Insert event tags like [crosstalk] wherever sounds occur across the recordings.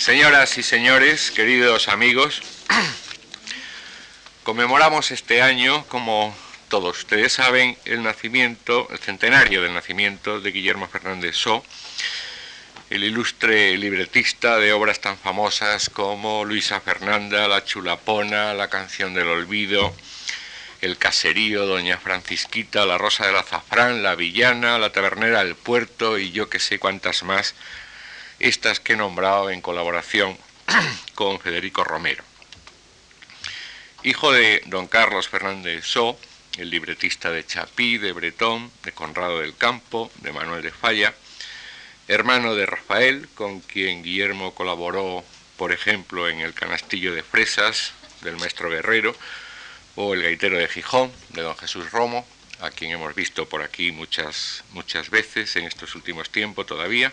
Señoras y señores, queridos amigos, [clears throat] conmemoramos este año, como todos ustedes saben, el nacimiento, el centenario del nacimiento de Guillermo Fernández So, el ilustre libretista de obras tan famosas como Luisa Fernanda, La Chulapona, La canción del olvido, El caserío, Doña Francisquita, La rosa del azafrán, La villana, La tabernera del puerto y yo que sé cuántas más estas que he nombrado en colaboración [clears throat] con Federico Romero. Hijo de don Carlos Fernández So, el libretista de Chapí, de Bretón, de Conrado del Campo, de Manuel de Falla, hermano de Rafael, con quien Guillermo colaboró, por ejemplo, en El Canastillo de Fresas, del maestro Guerrero, o El Gaitero de Gijón, de don Jesús Romo, a quien hemos visto por aquí muchas, muchas veces en estos últimos tiempos todavía,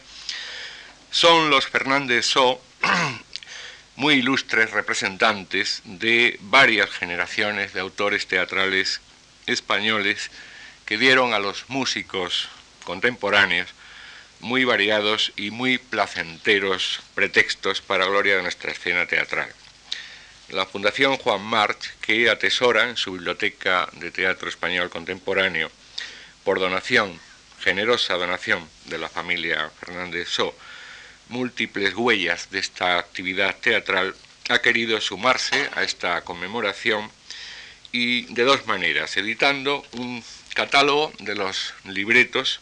son los Fernández So [clears throat] muy ilustres representantes de varias generaciones de autores teatrales españoles que dieron a los músicos contemporáneos muy variados y muy placenteros pretextos para gloria de nuestra escena teatral. La Fundación Juan March, que atesora en su biblioteca de teatro español contemporáneo, por donación, generosa donación de la familia Fernández So, múltiples huellas de esta actividad teatral, ha querido sumarse a esta conmemoración y de dos maneras, editando un catálogo de los libretos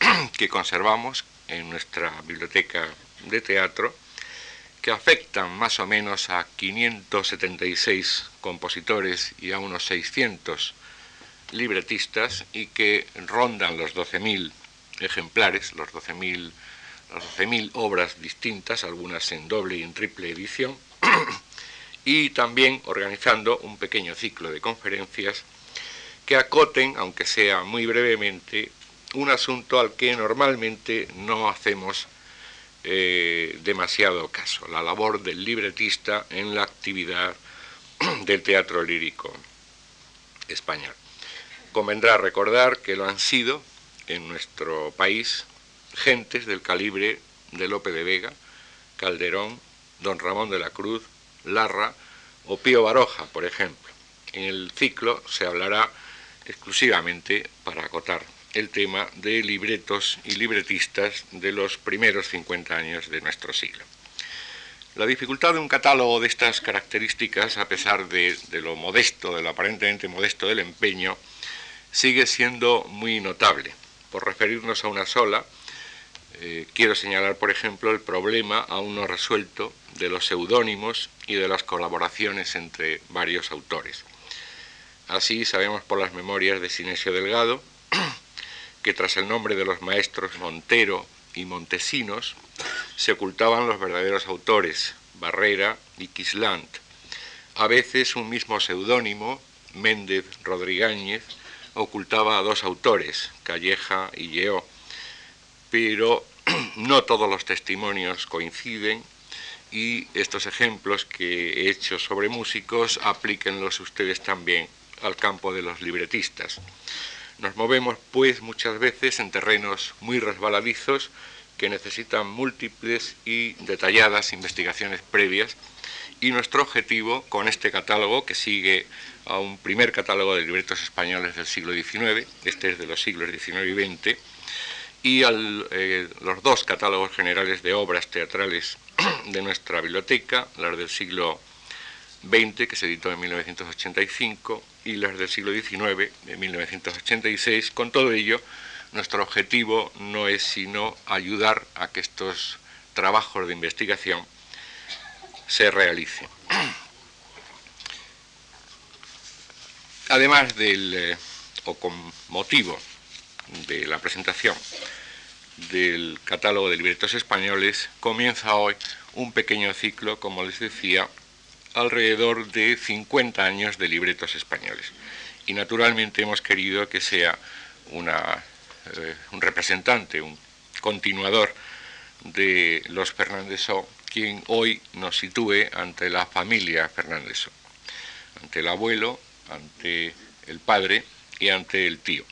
[clears throat] que conservamos en nuestra biblioteca de teatro, que afectan más o menos a 576 compositores y a unos 600 libretistas y que rondan los 12.000 ejemplares, los 12.000 12.000 obras distintas, algunas en doble y en triple edición, [clears throat] y también organizando un pequeño ciclo de conferencias que acoten, aunque sea muy brevemente, un asunto al que normalmente no hacemos eh, demasiado caso, la labor del libretista en la actividad [clears throat] del teatro lírico español. Convendrá recordar que lo han sido en nuestro país gentes del calibre de Lope de Vega, Calderón, Don Ramón de la Cruz, Larra o Pío Baroja, por ejemplo. En el ciclo se hablará exclusivamente, para acotar el tema, de libretos y libretistas de los primeros 50 años de nuestro siglo. La dificultad de un catálogo de estas características, a pesar de, de, lo modesto, de lo aparentemente modesto del empeño, sigue siendo muy notable. Por referirnos a una sola, eh, quiero señalar, por ejemplo, el problema aún no resuelto de los seudónimos y de las colaboraciones entre varios autores. Así sabemos por las memorias de Sinesio Delgado que tras el nombre de los maestros Montero y Montesinos se ocultaban los verdaderos autores, Barrera y Quislant. A veces un mismo seudónimo, Méndez Rodrigáñez, ocultaba a dos autores, Calleja y Lleó, pero [clears throat] no todos los testimonios coinciden y estos ejemplos que he hecho sobre músicos aplíquenlos ustedes también al campo de los libretistas. Nos movemos pues muchas veces en terrenos muy resbaladizos que necesitan múltiples y detalladas investigaciones previas y nuestro objetivo con este catálogo que sigue a un primer catálogo de libretos españoles del siglo XIX, este es de los siglos XIX y XX, y eh, los dos catálogos generales de obras teatrales [clears throat] de nuestra biblioteca, las del siglo XX, que se editó en 1985, y las del siglo XIX, de 1986. Con todo ello, nuestro objetivo no es sino ayudar a que estos trabajos de investigación se realicen. [clears throat] Además del, eh, o con motivo de la presentación del catálogo de libretos españoles, comienza hoy un pequeño ciclo, como les decía, alrededor de 50 años de libretos españoles. Y naturalmente hemos querido que sea eh, un representante, un continuador de los Fernández quien hoy nos sitúe ante la familia Fernández ante el abuelo, ante el padre y ante el tío.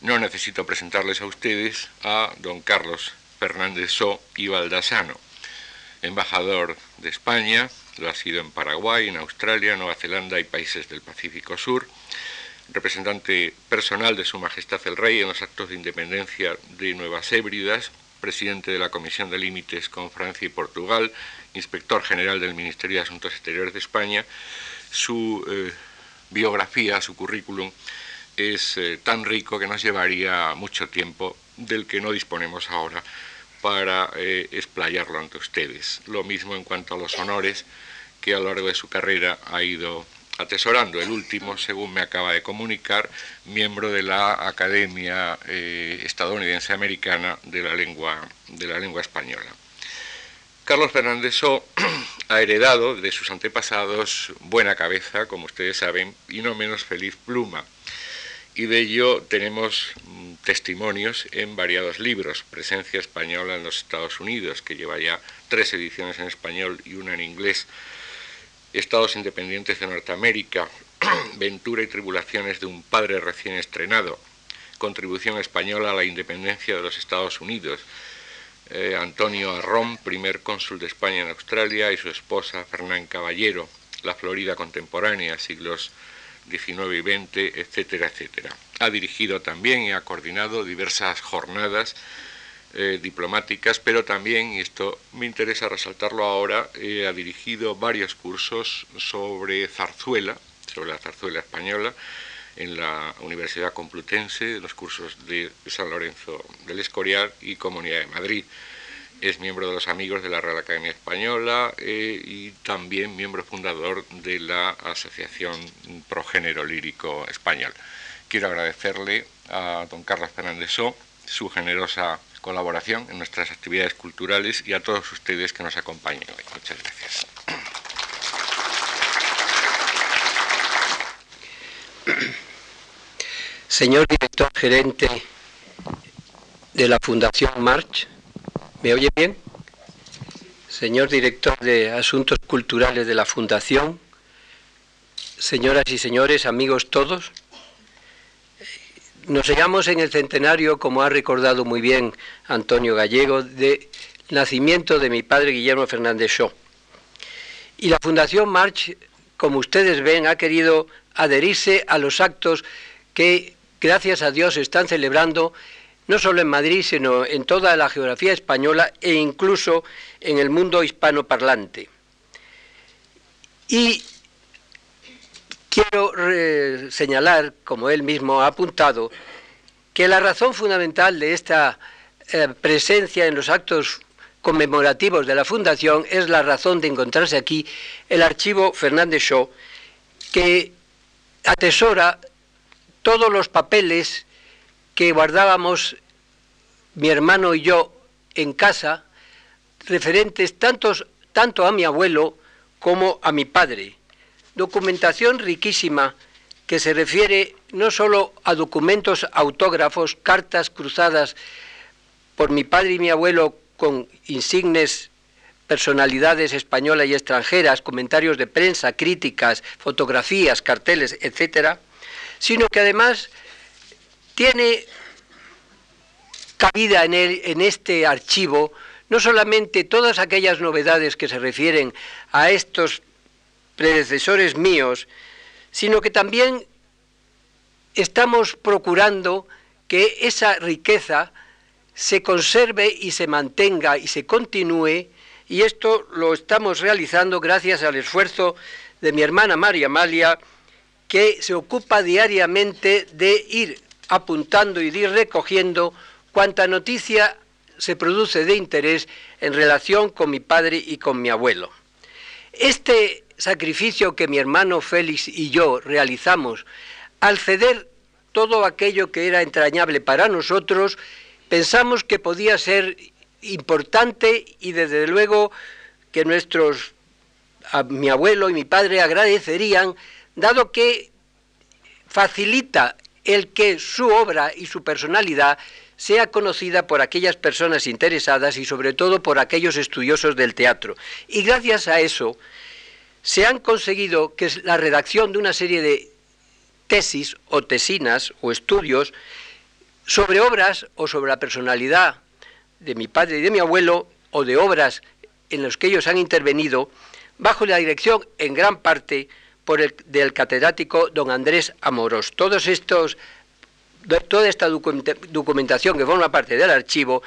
No necesito presentarles a ustedes a don Carlos Fernández So y Baldasano. embajador de España, lo ha sido en Paraguay, en Australia, Nueva Zelanda y países del Pacífico Sur, representante personal de Su Majestad el Rey en los actos de independencia de Nuevas Hébridas, presidente de la Comisión de Límites con Francia y Portugal, inspector general del Ministerio de Asuntos Exteriores de España. Su eh, biografía, su currículum, es eh, tan rico que nos llevaría mucho tiempo del que no disponemos ahora para eh, explayarlo ante ustedes. Lo mismo en cuanto a los honores que a lo largo de su carrera ha ido atesorando. El último, según me acaba de comunicar, miembro de la Academia eh, Estadounidense Americana de la Lengua, de la lengua Española. Carlos Fernández [clears throat] ha heredado de sus antepasados buena cabeza, como ustedes saben, y no menos feliz pluma. Y de ello tenemos mm, testimonios en variados libros. Presencia española en los Estados Unidos, que lleva ya tres ediciones en español y una en inglés. Estados Independientes de Norteamérica, [clears throat] Ventura y Tribulaciones de un Padre recién estrenado, Contribución Española a la Independencia de los Estados Unidos, eh, Antonio Arrón, primer cónsul de España en Australia, y su esposa Fernán Caballero, La Florida Contemporánea, siglos XIX y XX, etcétera, etcétera. Ha dirigido también y ha coordinado diversas jornadas eh, diplomáticas, pero también, y esto me interesa resaltarlo ahora, eh, ha dirigido varios cursos sobre zarzuela, sobre la zarzuela española, en la Universidad Complutense, los cursos de San Lorenzo del Escorial y Comunidad de Madrid. Es miembro de los Amigos de la Real Academia Española eh, y también miembro fundador de la Asociación Progénero Lírico Español. Quiero agradecerle a don Carlos Fernández su generosa colaboración en nuestras actividades culturales y a todos ustedes que nos acompañen hoy. Muchas gracias. Señor director gerente de la Fundación March, ¿me oye bien? Señor director de Asuntos Culturales de la Fundación, señoras y señores, amigos todos, nos hallamos en el centenario, como ha recordado muy bien Antonio Gallego, de nacimiento de mi padre Guillermo Fernández Shaw. Y la Fundación March, como ustedes ven, ha querido adherirse a los actos que, gracias a Dios, están celebrando no solo en Madrid, sino en toda la geografía española e incluso en el mundo hispanoparlante. Y Quiero señalar, como él mismo ha apuntado, que la razón fundamental de esta eh, presencia en los actos conmemorativos de la Fundación es la razón de encontrarse aquí el archivo Fernández Shaw, que atesora todos los papeles que guardábamos mi hermano y yo en casa, referentes tantos, tanto a mi abuelo como a mi padre. Documentación riquísima que se refiere no solo a documentos autógrafos, cartas cruzadas por mi padre y mi abuelo con insignes personalidades españolas y extranjeras, comentarios de prensa, críticas, fotografías, carteles, etcétera, sino que además tiene cabida en, en este archivo no solamente todas aquellas novedades que se refieren a estos predecesores míos, sino que también estamos procurando que esa riqueza se conserve y se mantenga y se continúe, y esto lo estamos realizando gracias al esfuerzo de mi hermana María Amalia, que se ocupa diariamente de ir apuntando y ir recogiendo cuanta noticia se produce de interés en relación con mi padre y con mi abuelo. Este sacrificio que mi hermano Félix y yo realizamos al ceder todo aquello que era entrañable para nosotros, pensamos que podía ser importante y desde luego que nuestros mi abuelo y mi padre agradecerían, dado que facilita el que su obra y su personalidad sea conocida por aquellas personas interesadas y sobre todo por aquellos estudiosos del teatro. Y gracias a eso, se han conseguido que la redacción de una serie de tesis o tesinas o estudios sobre obras o sobre la personalidad de mi padre y de mi abuelo o de obras en los que ellos han intervenido, bajo la dirección en gran parte del catedrático don Andrés Amorós. Todos estos, toda esta documentación que forma parte del archivo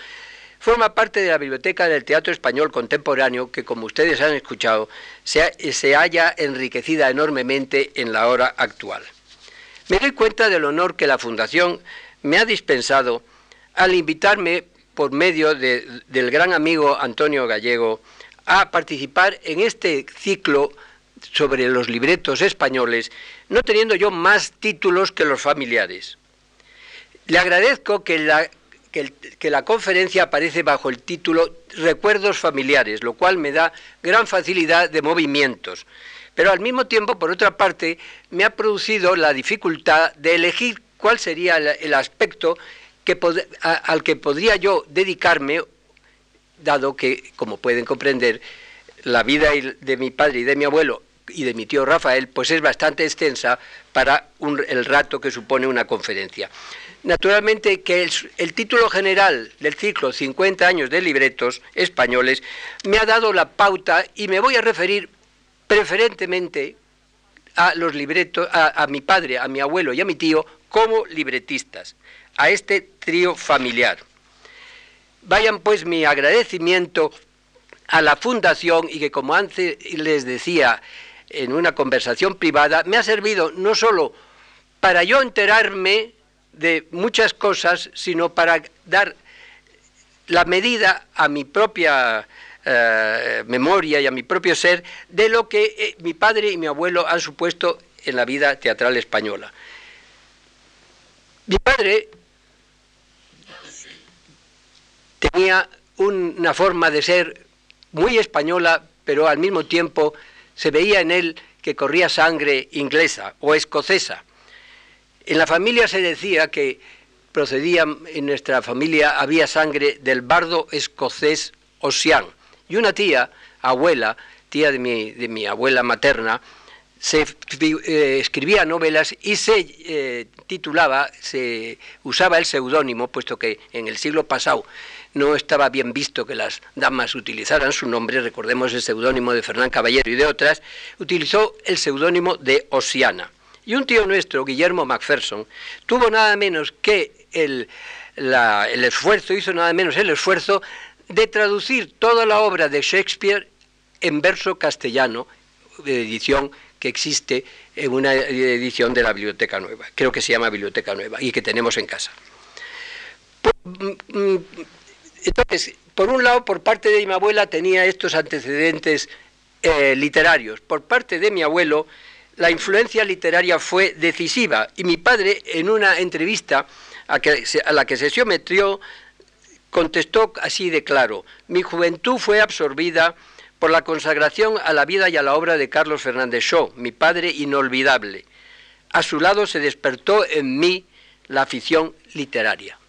forma parte de la Biblioteca del Teatro Español Contemporáneo, que como ustedes han escuchado, se, se halla enriquecida enormemente en la hora actual. Me doy cuenta del honor que la Fundación me ha dispensado al invitarme por medio del gran amigo Antonio Gallego a participar en este ciclo sobre los libretos españoles, no teniendo yo más títulos que los familiares. Le agradezco que la, que, la conferencia aparece bajo el título Recuerdos familiares, lo cual me da gran facilidad de movimientos. Pero al mismo tiempo, por otra parte, me ha producido la dificultad de elegir cuál sería el, aspecto que al que podría yo dedicarme, dado que, como pueden comprender, la vida de mi padre y de mi abuelo y de mi tío Rafael, pues es bastante extensa para el rato que supone una conferencia. Naturalmente que el, título general del ciclo 50 años de libretos españoles me ha dado la pauta y me voy a referir preferentemente a los libretos, a, a mi padre, a mi abuelo y a mi tío como libretistas, a este trío familiar. Vayan pues mi agradecimiento a la fundación y que como antes les decía en una conversación privada, me ha servido no solo para yo enterarme de muchas cosas, sino para dar la medida a mi propia eh, memoria y a mi propio ser de lo que eh, mi padre y mi abuelo han supuesto en la vida teatral española. Mi padre tenía una forma de ser muy española, pero al mismo tiempo se veía en él que corría sangre inglesa o escocesa. En la familia se decía que procedía, en nuestra familia había sangre del bardo escocés Ossian. Y una tía, abuela, tía de mi, de mi abuela materna, se eh, escribía novelas y se eh, titulaba, se usaba el seudónimo, puesto que en el siglo pasado no estaba bien visto que las damas utilizaran su nombre, recordemos el seudónimo de Fernán Caballero y de otras, utilizó el seudónimo de Osiana. Y un tío nuestro, Guillermo Macpherson, tuvo nada menos que el, el esfuerzo, hizo nada menos el esfuerzo de traducir toda la obra de Shakespeare en verso castellano, edición que existe en una edición de la Biblioteca Nueva, creo que se llama Biblioteca Nueva, y que tenemos en casa. Entonces, por un lado, por parte de mi abuela tenía estos antecedentes eh, literarios. Por parte de mi abuelo, la influencia literaria fue decisiva. Y mi padre, en una entrevista a, a la que se sometió, contestó así de claro, mi juventud fue absorbida por la consagración a la vida y a la obra de Carlos Fernández Shaw, mi padre inolvidable. A su lado se despertó en mí la afición literaria.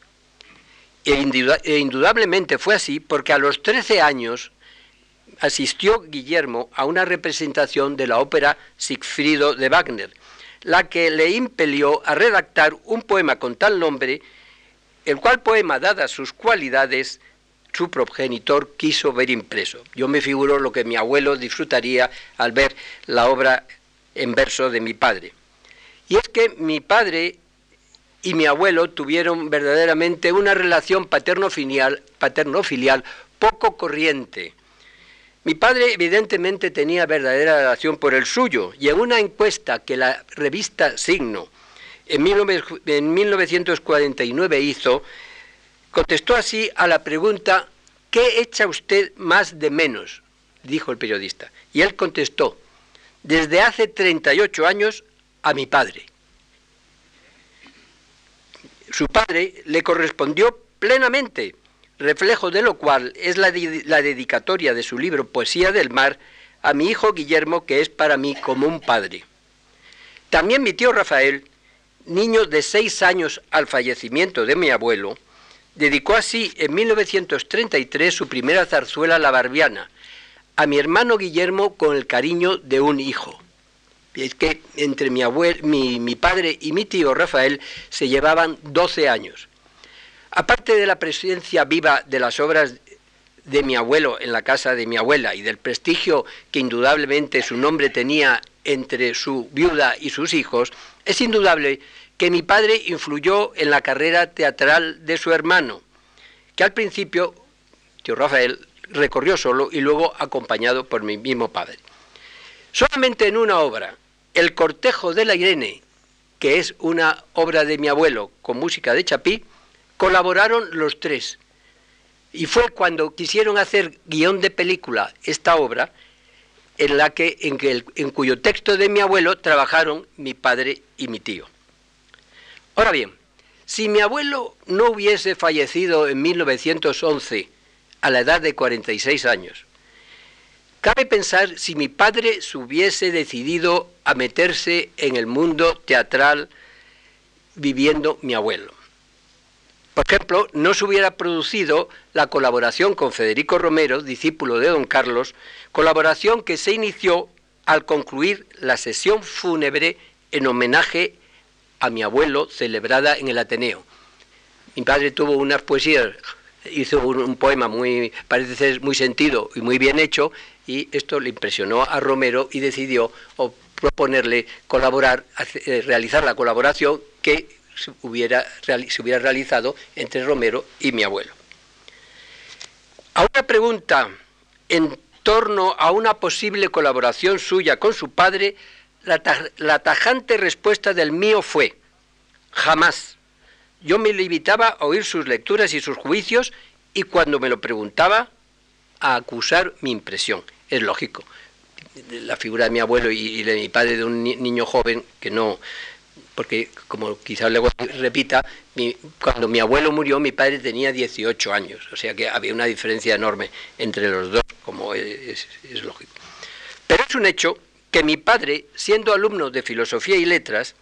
E, e, indudablemente fue así porque a los 13 años asistió Guillermo a una representación de la ópera Sigfrido de Wagner, la que le impelió a redactar un poema con tal nombre, el cual poema, dadas sus cualidades, su progenitor quiso ver impreso. Yo me figuro lo que mi abuelo disfrutaría al ver la obra en verso de mi padre. Y es que mi padre y mi abuelo tuvieron verdaderamente una relación paterno-filial, paterno-filial poco corriente. Mi padre evidentemente tenía verdadera relación por el suyo y en una encuesta que la revista Signo en 1949 hizo, contestó así a la pregunta ¿qué echa usted más de menos? dijo el periodista. Y él contestó, desde hace 38 años a mi padre su padre le correspondió plenamente, reflejo de lo cual es la, dedicatoria de su libro Poesía del Mar a mi hijo Guillermo, que es para mí como un padre. También mi tío Rafael, niño de seis años al fallecimiento de mi abuelo, dedicó así en 1933 su primera zarzuela La Barbiana, a mi hermano Guillermo con el cariño de un hijo es que entre mi, abuelo, mi, padre y mi tío Rafael se llevaban 12 años. Aparte de la presencia viva de las obras de mi abuelo en la casa de mi abuela y del prestigio que indudablemente su nombre tenía entre su viuda y sus hijos, es indudable que mi padre influyó en la carrera teatral de su hermano, que al principio, tío Rafael, recorrió solo y luego acompañado por mi mismo padre. Solamente en una obra, El cortejo de la Irene, que es una obra de mi abuelo con música de Chapí, colaboraron los tres. Y fue cuando quisieron hacer guion de película esta obra, en la que en, que en cuyo texto de mi abuelo trabajaron mi padre y mi tío. Ahora bien, si mi abuelo no hubiese fallecido en 1911 a la edad de 46 años, cabe pensar si mi padre se hubiese decidido a meterse en el mundo teatral viviendo mi abuelo. Por ejemplo, no se hubiera producido la colaboración con Federico Romero, discípulo de don Carlos, colaboración que se inició al concluir la sesión fúnebre en homenaje a mi abuelo celebrada en el Ateneo. Mi padre tuvo unas poesías, hizo un, poema muy, parece ser muy sentido y muy bien hecho, y esto le impresionó a Romero y decidió proponerle colaborar, eh, realizar la colaboración que se hubiera, se hubiera realizado entre Romero y mi abuelo. A una pregunta en torno a una posible colaboración suya con su padre, la, tajante respuesta del mío fue, jamás. Yo me limitaba a oír sus lecturas y sus juicios y cuando me lo preguntaba, a acusar mi impresión. Es lógico. La figura de mi abuelo y de mi padre de un niño joven que no, porque como quizás luego repita, cuando mi abuelo murió mi padre tenía 18 años, o sea que había una diferencia enorme entre los dos, como es, lógico. Pero es un hecho que mi padre, siendo alumno de filosofía y letras,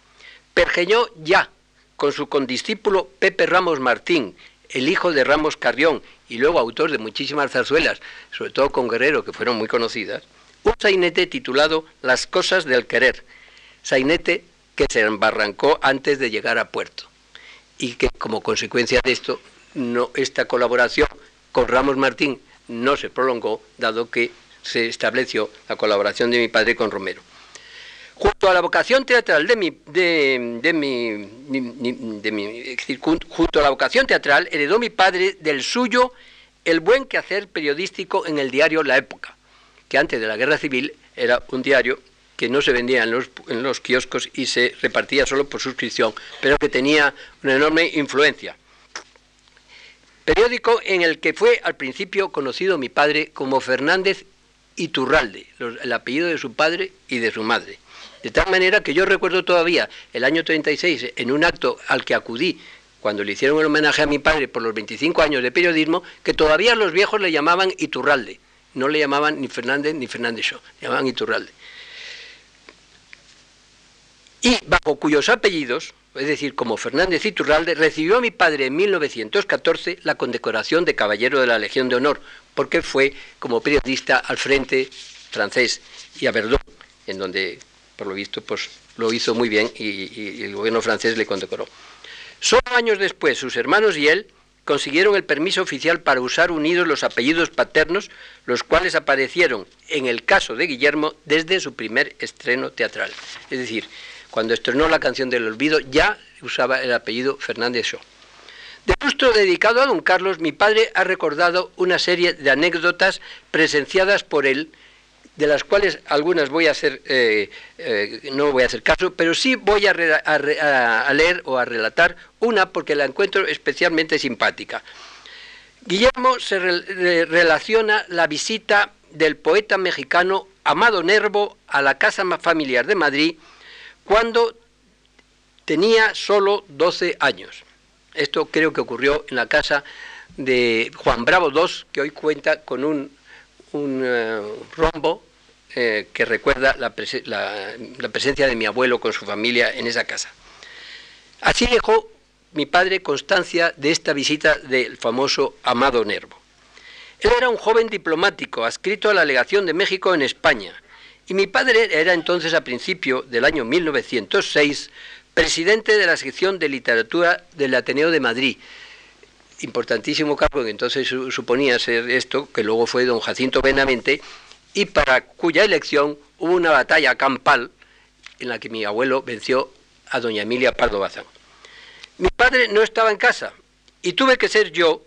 pergeñó ya con su condiscípulo Pepe Ramos Martín, el hijo de Ramos Carrión y luego autor de muchísimas zarzuelas, sobre todo con Guerrero, que fueron muy conocidas, un sainete titulado Las cosas del querer, sainete que se embarrancó antes de llegar a puerto y que como consecuencia de esto no esta colaboración con Ramos Martín no se prolongó dado que se estableció la colaboración de mi padre con Romero. Junto a la vocación teatral de mi, de, mi, junto a la vocación teatral heredó mi padre del suyo el buen quehacer periodístico en el diario La Época, que antes de la Guerra Civil era un diario que no se vendía en los, en los kioscos y se repartía solo por suscripción, pero que tenía una enorme influencia. Periódico en el que fue al principio conocido mi padre como Fernández Iturralde, el apellido de su padre y de su madre. De tal manera que yo recuerdo todavía el año 36, en un acto al que acudí cuando le hicieron el homenaje a mi padre por los 25 años de periodismo, que todavía los viejos le llamaban Iturralde. No le llamaban ni Fernández ni Fernández Show, le llamaban Iturralde y bajo cuyos apellidos, es decir, como Fernández Iturralde, recibió a mi padre en 1914 la condecoración de Caballero de la Legión de Honor, porque fue como periodista al frente francés y a Verdun, en donde, por lo visto, pues lo hizo muy bien y, el gobierno francés le condecoró. Solo años después, sus hermanos y él consiguieron el permiso oficial para usar unidos los apellidos paternos, los cuales aparecieron, en el caso de Guillermo, desde su primer estreno teatral. Es decir, cuando estrenó la canción del olvido, ya usaba el apellido Fernández Shaw. De lustro dedicado a don Carlos, mi padre ha recordado una serie de anécdotas presenciadas por él, de las cuales algunas voy a hacer, eh, eh, no voy a hacer caso, pero sí voy a, leer o a relatar una porque la encuentro especialmente simpática. Guillermo se relaciona la visita del poeta mexicano Amado Nervo a la casa familiar de Madrid cuando tenía solo 12 años. Esto creo que ocurrió en la casa de Juan Bravo II, que hoy cuenta con un, eh, rombo eh, que recuerda la, presencia de mi abuelo con su familia en esa casa. Así dejó mi padre constancia de esta visita del famoso Amado Nervo. Él era un joven diplomático adscrito a la legación de México en España y mi padre era entonces a principio del año 1906 presidente de la sección de literatura del Ateneo de Madrid. Importantísimo cargo que entonces suponía ser esto, que luego fue don Jacinto Benavente, y para cuya elección hubo una batalla campal en la que mi abuelo venció a doña Emilia Pardo Bazán. Mi padre no estaba en casa y tuve que ser yo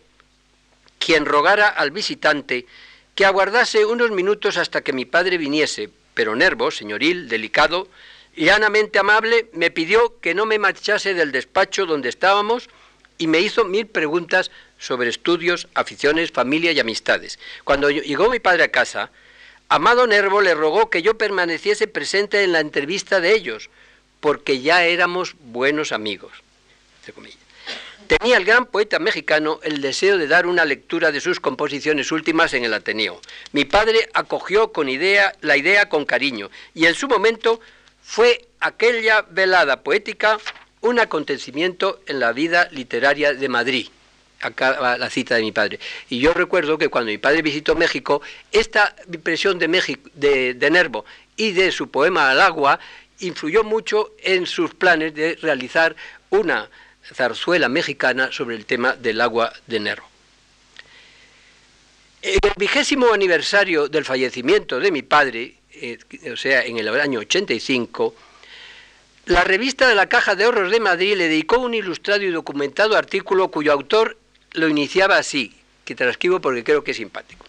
quien rogara al visitante que aguardase unos minutos hasta que mi padre viniese, pero Nervo, señoril, delicado, llanamente amable, me pidió que no me marchase del despacho donde estábamos y me hizo mil preguntas sobre estudios, aficiones, familia y amistades. Cuando llegó mi padre a casa, Amado Nervo le rogó que yo permaneciese presente en la entrevista de ellos, porque ya éramos buenos amigos. Tenía el gran poeta mexicano el deseo de dar una lectura de sus composiciones últimas en el Ateneo. Mi padre acogió con idea, la idea con cariño y en su momento fue aquella velada poética un acontecimiento en la vida literaria de Madrid. Acá la cita de mi padre. Y yo recuerdo que cuando mi padre visitó México, esta impresión de, México, de, Nervo y de su poema Al agua influyó mucho en sus planes de realizar una zarzuela mexicana sobre el tema del agua de Nervo. El vigésimo aniversario del fallecimiento de mi padre, eh, o sea, en el año 85, la revista de la Caja de Ahorros de Madrid le dedicó un ilustrado y documentado artículo cuyo autor lo iniciaba así, que transcribo porque creo que es simpático.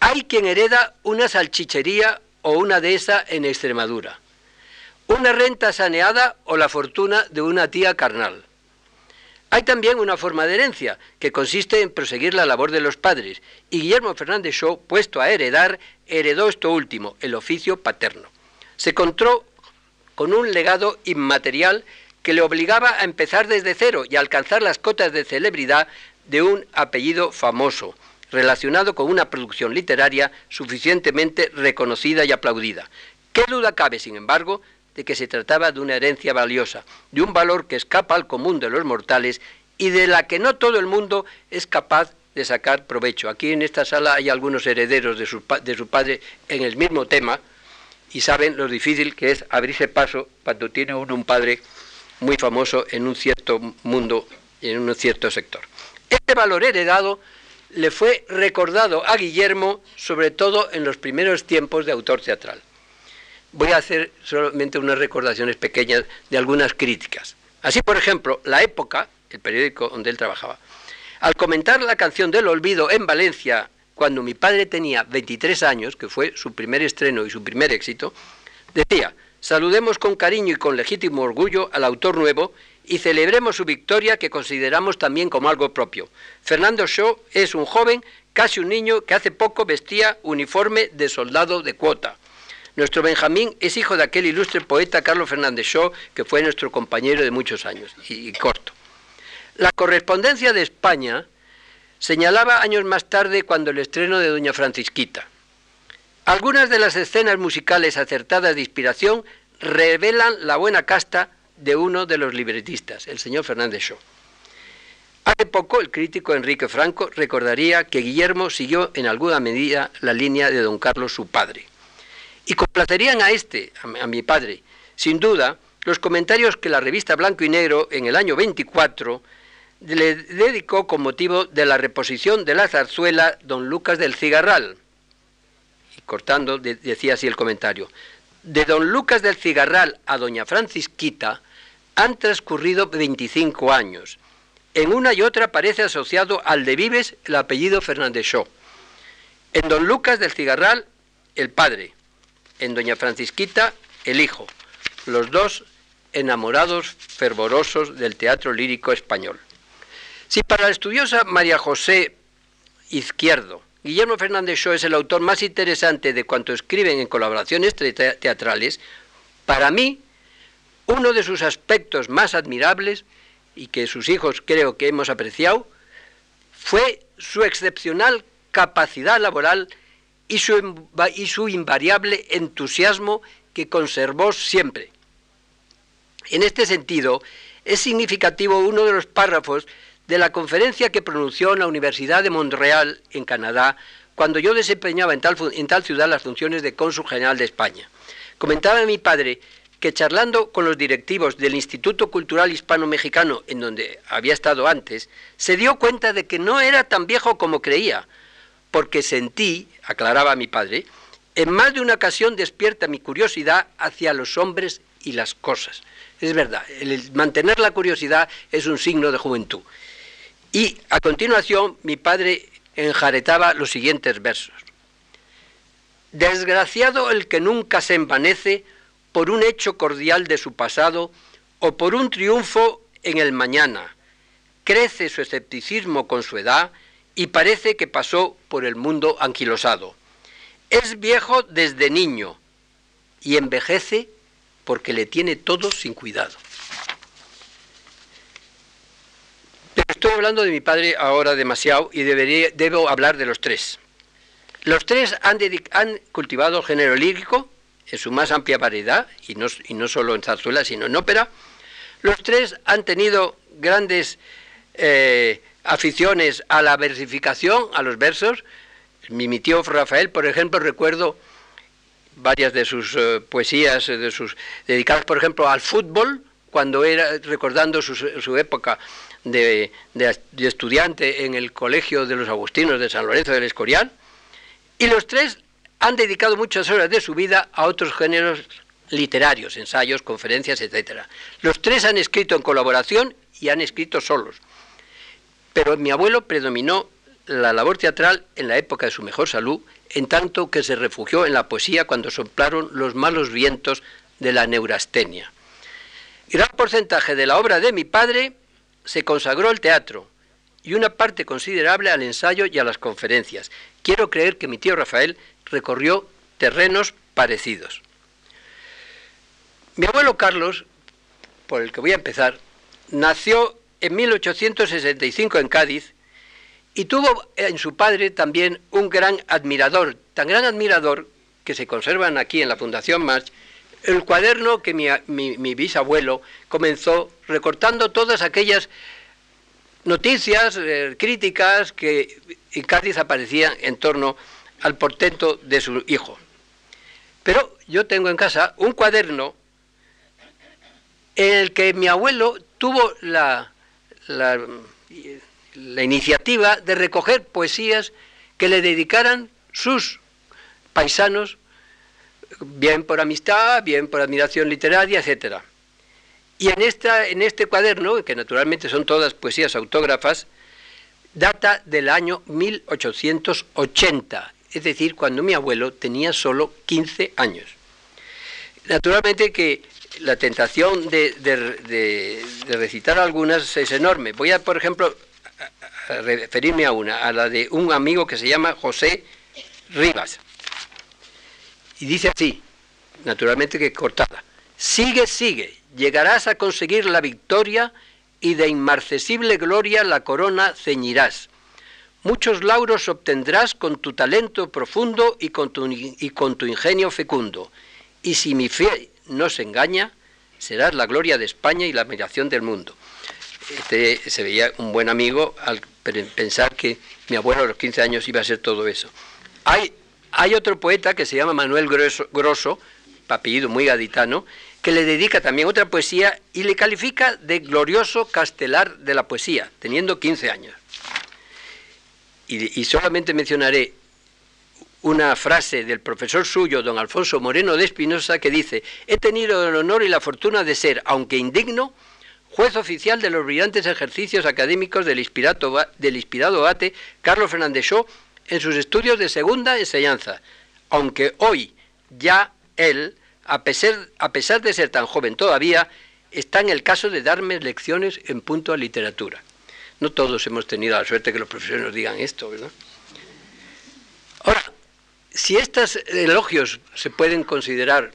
Hay quien hereda una salchichería o una dehesa en Extremadura, una renta saneada o la fortuna de una tía carnal. Hay también una forma de herencia, que consiste en proseguir la labor de los padres, y Guillermo Fernández Shaw, puesto a heredar, heredó esto último, el oficio paterno. Se encontró con un legado inmaterial que le obligaba a empezar desde cero y alcanzar las cotas de celebridad de un apellido famoso, relacionado con una producción literaria suficientemente reconocida y aplaudida. ¿Qué duda cabe, sin embargo, de que se trataba de una herencia valiosa, de un valor que escapa al común de los mortales y de la que no todo el mundo es capaz de sacar provecho. Aquí en esta sala hay algunos herederos de su, de su padre en el mismo tema, y saben lo difícil que es abrirse paso cuando tiene uno un padre muy famoso en un cierto mundo y en un cierto sector. Este valor heredado le fue recordado a Guillermo, sobre todo en los primeros tiempos de autor teatral. Voy a hacer solamente unas recordaciones pequeñas de algunas críticas. Así, por ejemplo, La Época, el periódico donde él trabajaba, al comentar la canción del olvido en Valencia cuando mi padre tenía 23 años, que fue su primer estreno y su primer éxito, decía, saludemos con cariño y con legítimo orgullo al autor nuevo y celebremos su victoria que consideramos también como algo propio. Fernando Shaw es un joven, casi un niño, que hace poco vestía uniforme de soldado de cuota. Nuestro Benjamín es hijo de aquel ilustre poeta Carlos Fernández Shaw, que fue nuestro compañero de muchos años, y, y corto. La correspondencia de España señalaba años más tarde cuando el estreno de Doña Francisquita. Algunas de las escenas musicales acertadas de inspiración revelan la buena casta de uno de los libretistas, el señor Fernández Shaw. Hace poco el crítico Enrique Franco recordaría que Guillermo siguió en alguna medida la línea de don Carlos su padre. Y complacerían a este, a mi padre, sin duda, los comentarios que la revista Blanco y Negro en el año 24 le dedicó con motivo de la reposición de la zarzuela Don Lucas del Cigarral. Y cortando, decía así el comentario. De Don Lucas del Cigarral a Doña Francisquita han transcurrido 25 años. En una y otra parece asociado al de Vives el apellido Fernández Shaw. En Don Lucas del Cigarral, el padre. En Doña Francisquita, el hijo. Los dos enamorados fervorosos del teatro lírico español. Si para la estudiosa María José Izquierdo, Guillermo Fernández Shaw es el autor más interesante de cuanto escriben en colaboraciones teatrales, para mí, uno de sus aspectos más admirables, y que sus hijos creo que hemos apreciado, fue su excepcional capacidad laboral y su, y su invariable entusiasmo que conservó siempre. En este sentido, es significativo uno de los párrafos de la conferencia que pronunció en la Universidad de Montreal, en Canadá, cuando yo desempeñaba en tal, ciudad las funciones de cónsul general de España. Comentaba mi padre que charlando con los directivos del Instituto Cultural Hispano-Mexicano, en donde había estado antes, se dio cuenta de que no era tan viejo como creía, porque sentí, aclaraba mi padre, en más de una ocasión despierta mi curiosidad hacia los hombres y las cosas. Es verdad, mantener la curiosidad es un signo de juventud. Y a continuación mi padre enjaretaba los siguientes versos. Desgraciado el que nunca se envanece por un hecho cordial de su pasado o por un triunfo en el mañana. Crece su escepticismo con su edad y parece que pasó por el mundo anquilosado. Es viejo desde niño y envejece porque le tiene todo sin cuidado. Estoy hablando de mi padre ahora demasiado y debería, debo hablar de los tres. Los tres han, cultivado el género lírico en su más amplia variedad, y no, solo en zarzuela, sino en ópera. Los tres han tenido grandes eh, aficiones a la versificación, a los versos. Mi, tío Rafael, por ejemplo, recuerdo varias de sus eh, poesías de sus, dedicadas, por ejemplo, al fútbol, cuando era recordando su, época de, de, estudiante en el Colegio de los Agustinos de San Lorenzo del Escorial. Y los tres han dedicado muchas horas de su vida a otros géneros literarios, ensayos, conferencias, etc. Los tres han escrito en colaboración y han escrito solos. Pero mi abuelo predominó la labor teatral en la época de su mejor salud, en tanto que se refugió en la poesía cuando soplaron los malos vientos de la neurastenia. Gran porcentaje de la obra de mi padre se consagró al teatro y una parte considerable al ensayo y a las conferencias. Quiero creer que mi tío Rafael recorrió terrenos parecidos. Mi abuelo Carlos, por el que voy a empezar, nació en 1865 en Cádiz y tuvo en su padre también un gran admirador, tan gran admirador que se conservan aquí en la Fundación March, el cuaderno que mi, bisabuelo comenzó recortando todas aquellas noticias, eh, críticas que en Cádiz aparecían en torno al portento de su hijo. Pero yo tengo en casa un cuaderno en el que mi abuelo tuvo la, la, iniciativa de recoger poesías que le dedicaran sus paisanos, bien por amistad, bien por admiración literaria, etc. Y en, esta, en este cuaderno, que naturalmente son todas poesías autógrafas, data del año 1880, es decir, cuando mi abuelo tenía solo 15 años. Naturalmente que la tentación de, recitar algunas es enorme. Voy a, por ejemplo, referirme a una, a la de un amigo que se llama José Rivas. Y dice así, naturalmente que cortada. Sigue, sigue, llegarás a conseguir la victoria y de inmarcesible gloria la corona ceñirás. Muchos lauros obtendrás con tu talento profundo y con tu, y con tu ingenio fecundo. Y si mi fe no se engaña, serás la gloria de España y la admiración del mundo. Este se veía un buen amigo al pensar que mi abuelo a los 15 años iba a ser todo eso. Hay, hay otro poeta que se llama Manuel Grosso, Grosso, apellido muy gaditano, que le dedica también otra poesía y le califica de glorioso castelar de la poesía, teniendo 15 años. Y, solamente mencionaré una frase del profesor suyo, don Alfonso Moreno de Espinosa, que dice, he tenido el honor y la fortuna de ser, aunque indigno, juez oficial de los brillantes ejercicios académicos del, del inspirado ate Carlos Fernández Shaw en sus estudios de segunda enseñanza, aunque hoy ya él, a pesar, de ser tan joven todavía, está en el caso de darme lecciones en punto a literatura. No todos hemos tenido la suerte que los profesores nos digan esto, ¿verdad? Ahora, si estos elogios se pueden considerar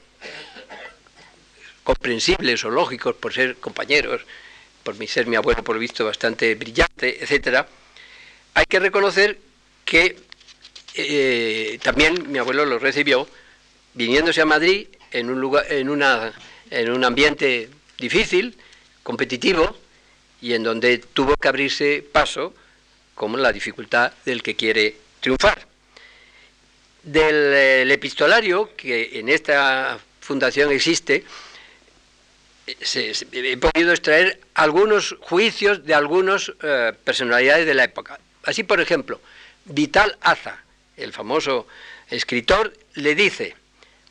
comprensibles o lógicos por ser compañeros, por mi ser mi abuelo por visto bastante brillante, etcétera, hay que reconocer que eh, también mi abuelo lo recibió viniéndose a Madrid en un lugar, en una, en un ambiente difícil, competitivo, y en donde tuvo que abrirse paso como la dificultad del que quiere triunfar. Del epistolario que en esta fundación existe, he podido extraer algunos juicios de algunas eh, personalidades de la época. Así, por ejemplo, Vital Aza, el famoso escritor, le dice,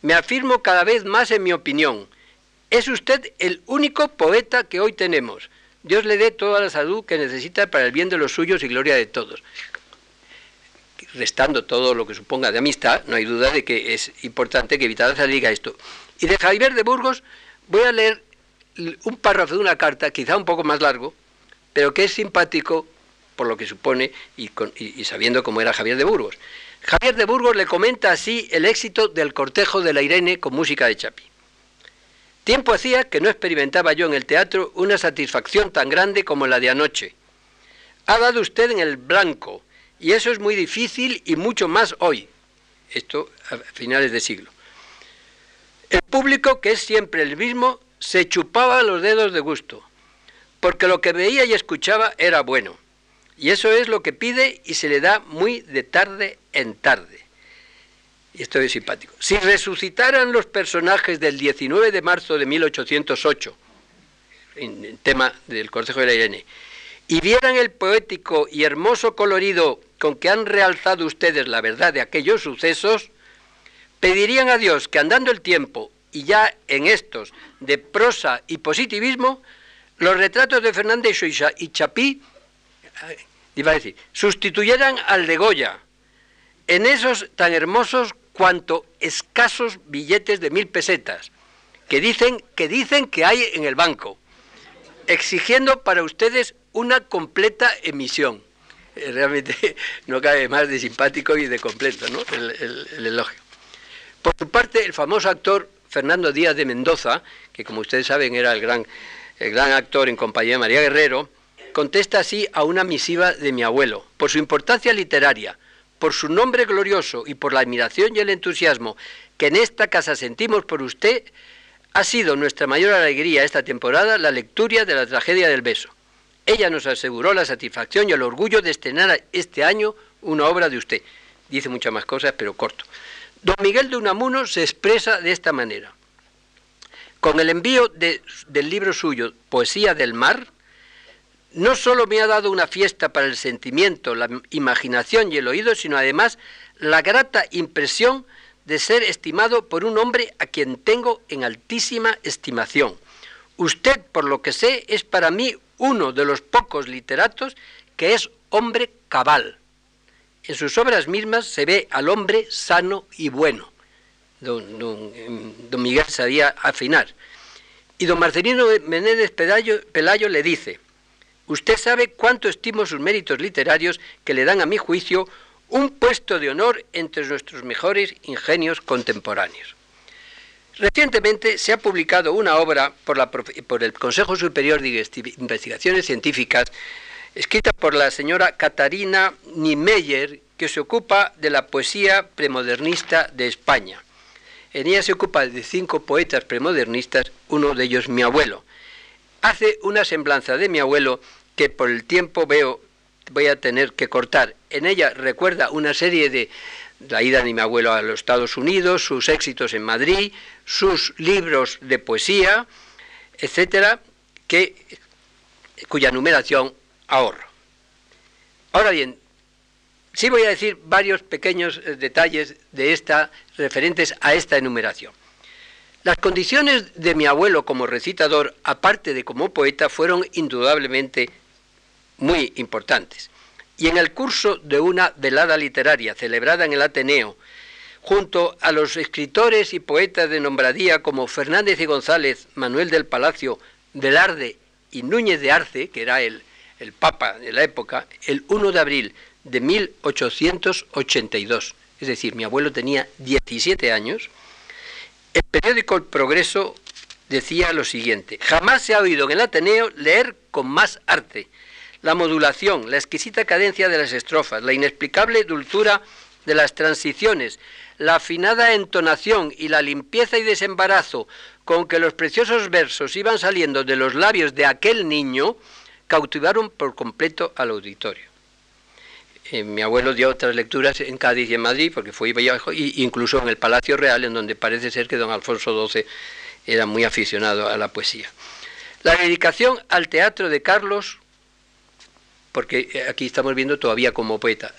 me afirmo cada vez más en mi opinión, es usted el único poeta que hoy tenemos. Dios le dé toda la salud que necesita para el bien de los suyos y gloria de todos. Restando todo lo que suponga de amistad, no hay duda de que es importante que Vital Aza diga esto. Y de Javier de Burgos voy a leer un párrafo de una carta, quizá un poco más largo, pero que es simpático por lo que supone y, sabiendo cómo era Javier de Burgos. Javier de Burgos le comenta así el éxito del cortejo de la Irene con música de Chapi. Tiempo hacía que no experimentaba yo en el teatro una satisfacción tan grande como la de anoche. Ha dado usted en el blanco, y eso es muy difícil y mucho más hoy. Esto a finales de siglo. El público, que es siempre el mismo, se chupaba los dedos de gusto, porque lo que veía y escuchaba era bueno. Y eso es lo que pide y se le da muy de tarde en tarde. Y esto es simpático. Si resucitaran los personajes del 19 de marzo de 1808, en tema del Consejo de la Irene, y vieran el poético y hermoso colorido con que han realzado ustedes la verdad de aquellos sucesos, pedirían a Dios que andando el tiempo y ya en estos de prosa y positivismo, los retratos de Fernández y Chapí, iba a decir, sustituyeran al de Goya, en esos tan hermosos cuanto escasos billetes de mil pesetas, que dicen que, dicen que hay en el banco, exigiendo para ustedes una completa emisión. Eh, realmente [laughs] no cabe más de simpático y de completo, ¿no? el elogio. Por su parte, el famoso actor Fernando Díaz de Mendoza, que como ustedes saben era el gran, el gran actor en compañía de María Guerrero, contesta así a una misiva de mi abuelo. Por su importancia literaria, por su nombre glorioso y por la admiración y el entusiasmo que en esta casa sentimos por usted, ha sido nuestra mayor alegría esta temporada la lectura de la tragedia del beso. Ella nos aseguró la satisfacción y el orgullo de estrenar este año una obra de usted. Dice muchas más cosas, pero corto. Don Miguel de Unamuno se expresa de esta manera. Con el envío del libro suyo, Poesía del Mar, no solo me ha dado una fiesta para el sentimiento, la imaginación y el oído, sino además la grata impresión de ser estimado por un hombre a quien tengo en altísima estimación. Usted, por lo que sé, es para mí uno de los pocos literatos que es hombre cabal. En sus obras mismas se ve al hombre sano y bueno. Don, don, Miguel sabía afinar. Y don Marcelino Menéndez Pelayo le dice, usted sabe cuánto estimo sus méritos literarios que le dan a mi juicio un puesto de honor entre nuestros mejores ingenios contemporáneos. Recientemente se ha publicado una obra por, la, por el Consejo Superior de Investigaciones Científicas escrita por la señora Catarina Niemeyer, que se ocupa de la poesía premodernista de España. En ella se ocupa de cinco poetas premodernistas, uno de ellos mi abuelo. Hace una semblanza de mi abuelo que por el tiempo veo voy a tener que cortar. En ella recuerda una serie de la ida de mi abuelo a los Estados Unidos, sus éxitos en Madrid, sus libros de poesía, etcétera, que cuya numeración ahorro. Ahora bien, sí voy a decir varios pequeños eh, detalles de esta referentes a esta enumeración. Las condiciones de mi abuelo como recitador, aparte de como poeta, fueron indudablemente muy importantes. Y en el curso de una velada literaria celebrada en el Ateneo, junto a los escritores y poetas de nombradía como Fernández y González, Manuel del Palacio, Velarde y Núñez de Arce, que era el el Papa de la época, el 1 de abril de 1882. Es decir, mi abuelo tenía 17 años. El periódico El Progreso decía lo siguiente, jamás se ha oído en el Ateneo leer con más arte. La modulación, la exquisita cadencia de las estrofas, la inexplicable dulzura de las transiciones, la afinada entonación y la limpieza y desembarazo con que los preciosos versos iban saliendo de los labios de aquel niño, cautivaron por completo al auditorio. Eh, mi abuelo dio otras lecturas en Cádiz y en Madrid, porque fue viaje, y incluso en el Palacio Real, en donde parece ser que don Alfonso XII era muy aficionado a la poesía. La dedicación al teatro de Carlos, porque aquí estamos viendo todavía como poeta,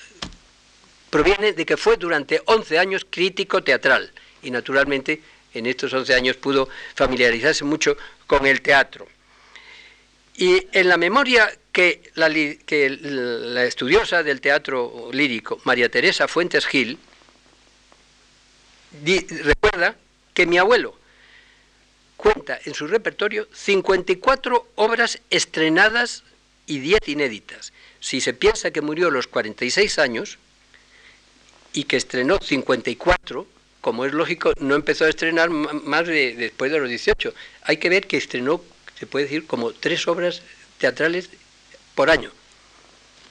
proviene de que fue durante 11 años crítico teatral y naturalmente en estos 11 años pudo familiarizarse mucho con el teatro. Y en la memoria que la, que la estudiosa del teatro lírico, María Teresa Fuentes Gil, recuerda que mi abuelo cuenta en su repertorio 54 obras estrenadas y 10 inéditas. Si se piensa que murió a los 46 años y que estrenó 54, como es lógico, no empezó a estrenar más de, después de los 18. Hay que ver que estrenó, se puede decir, como tres obras teatrales por año.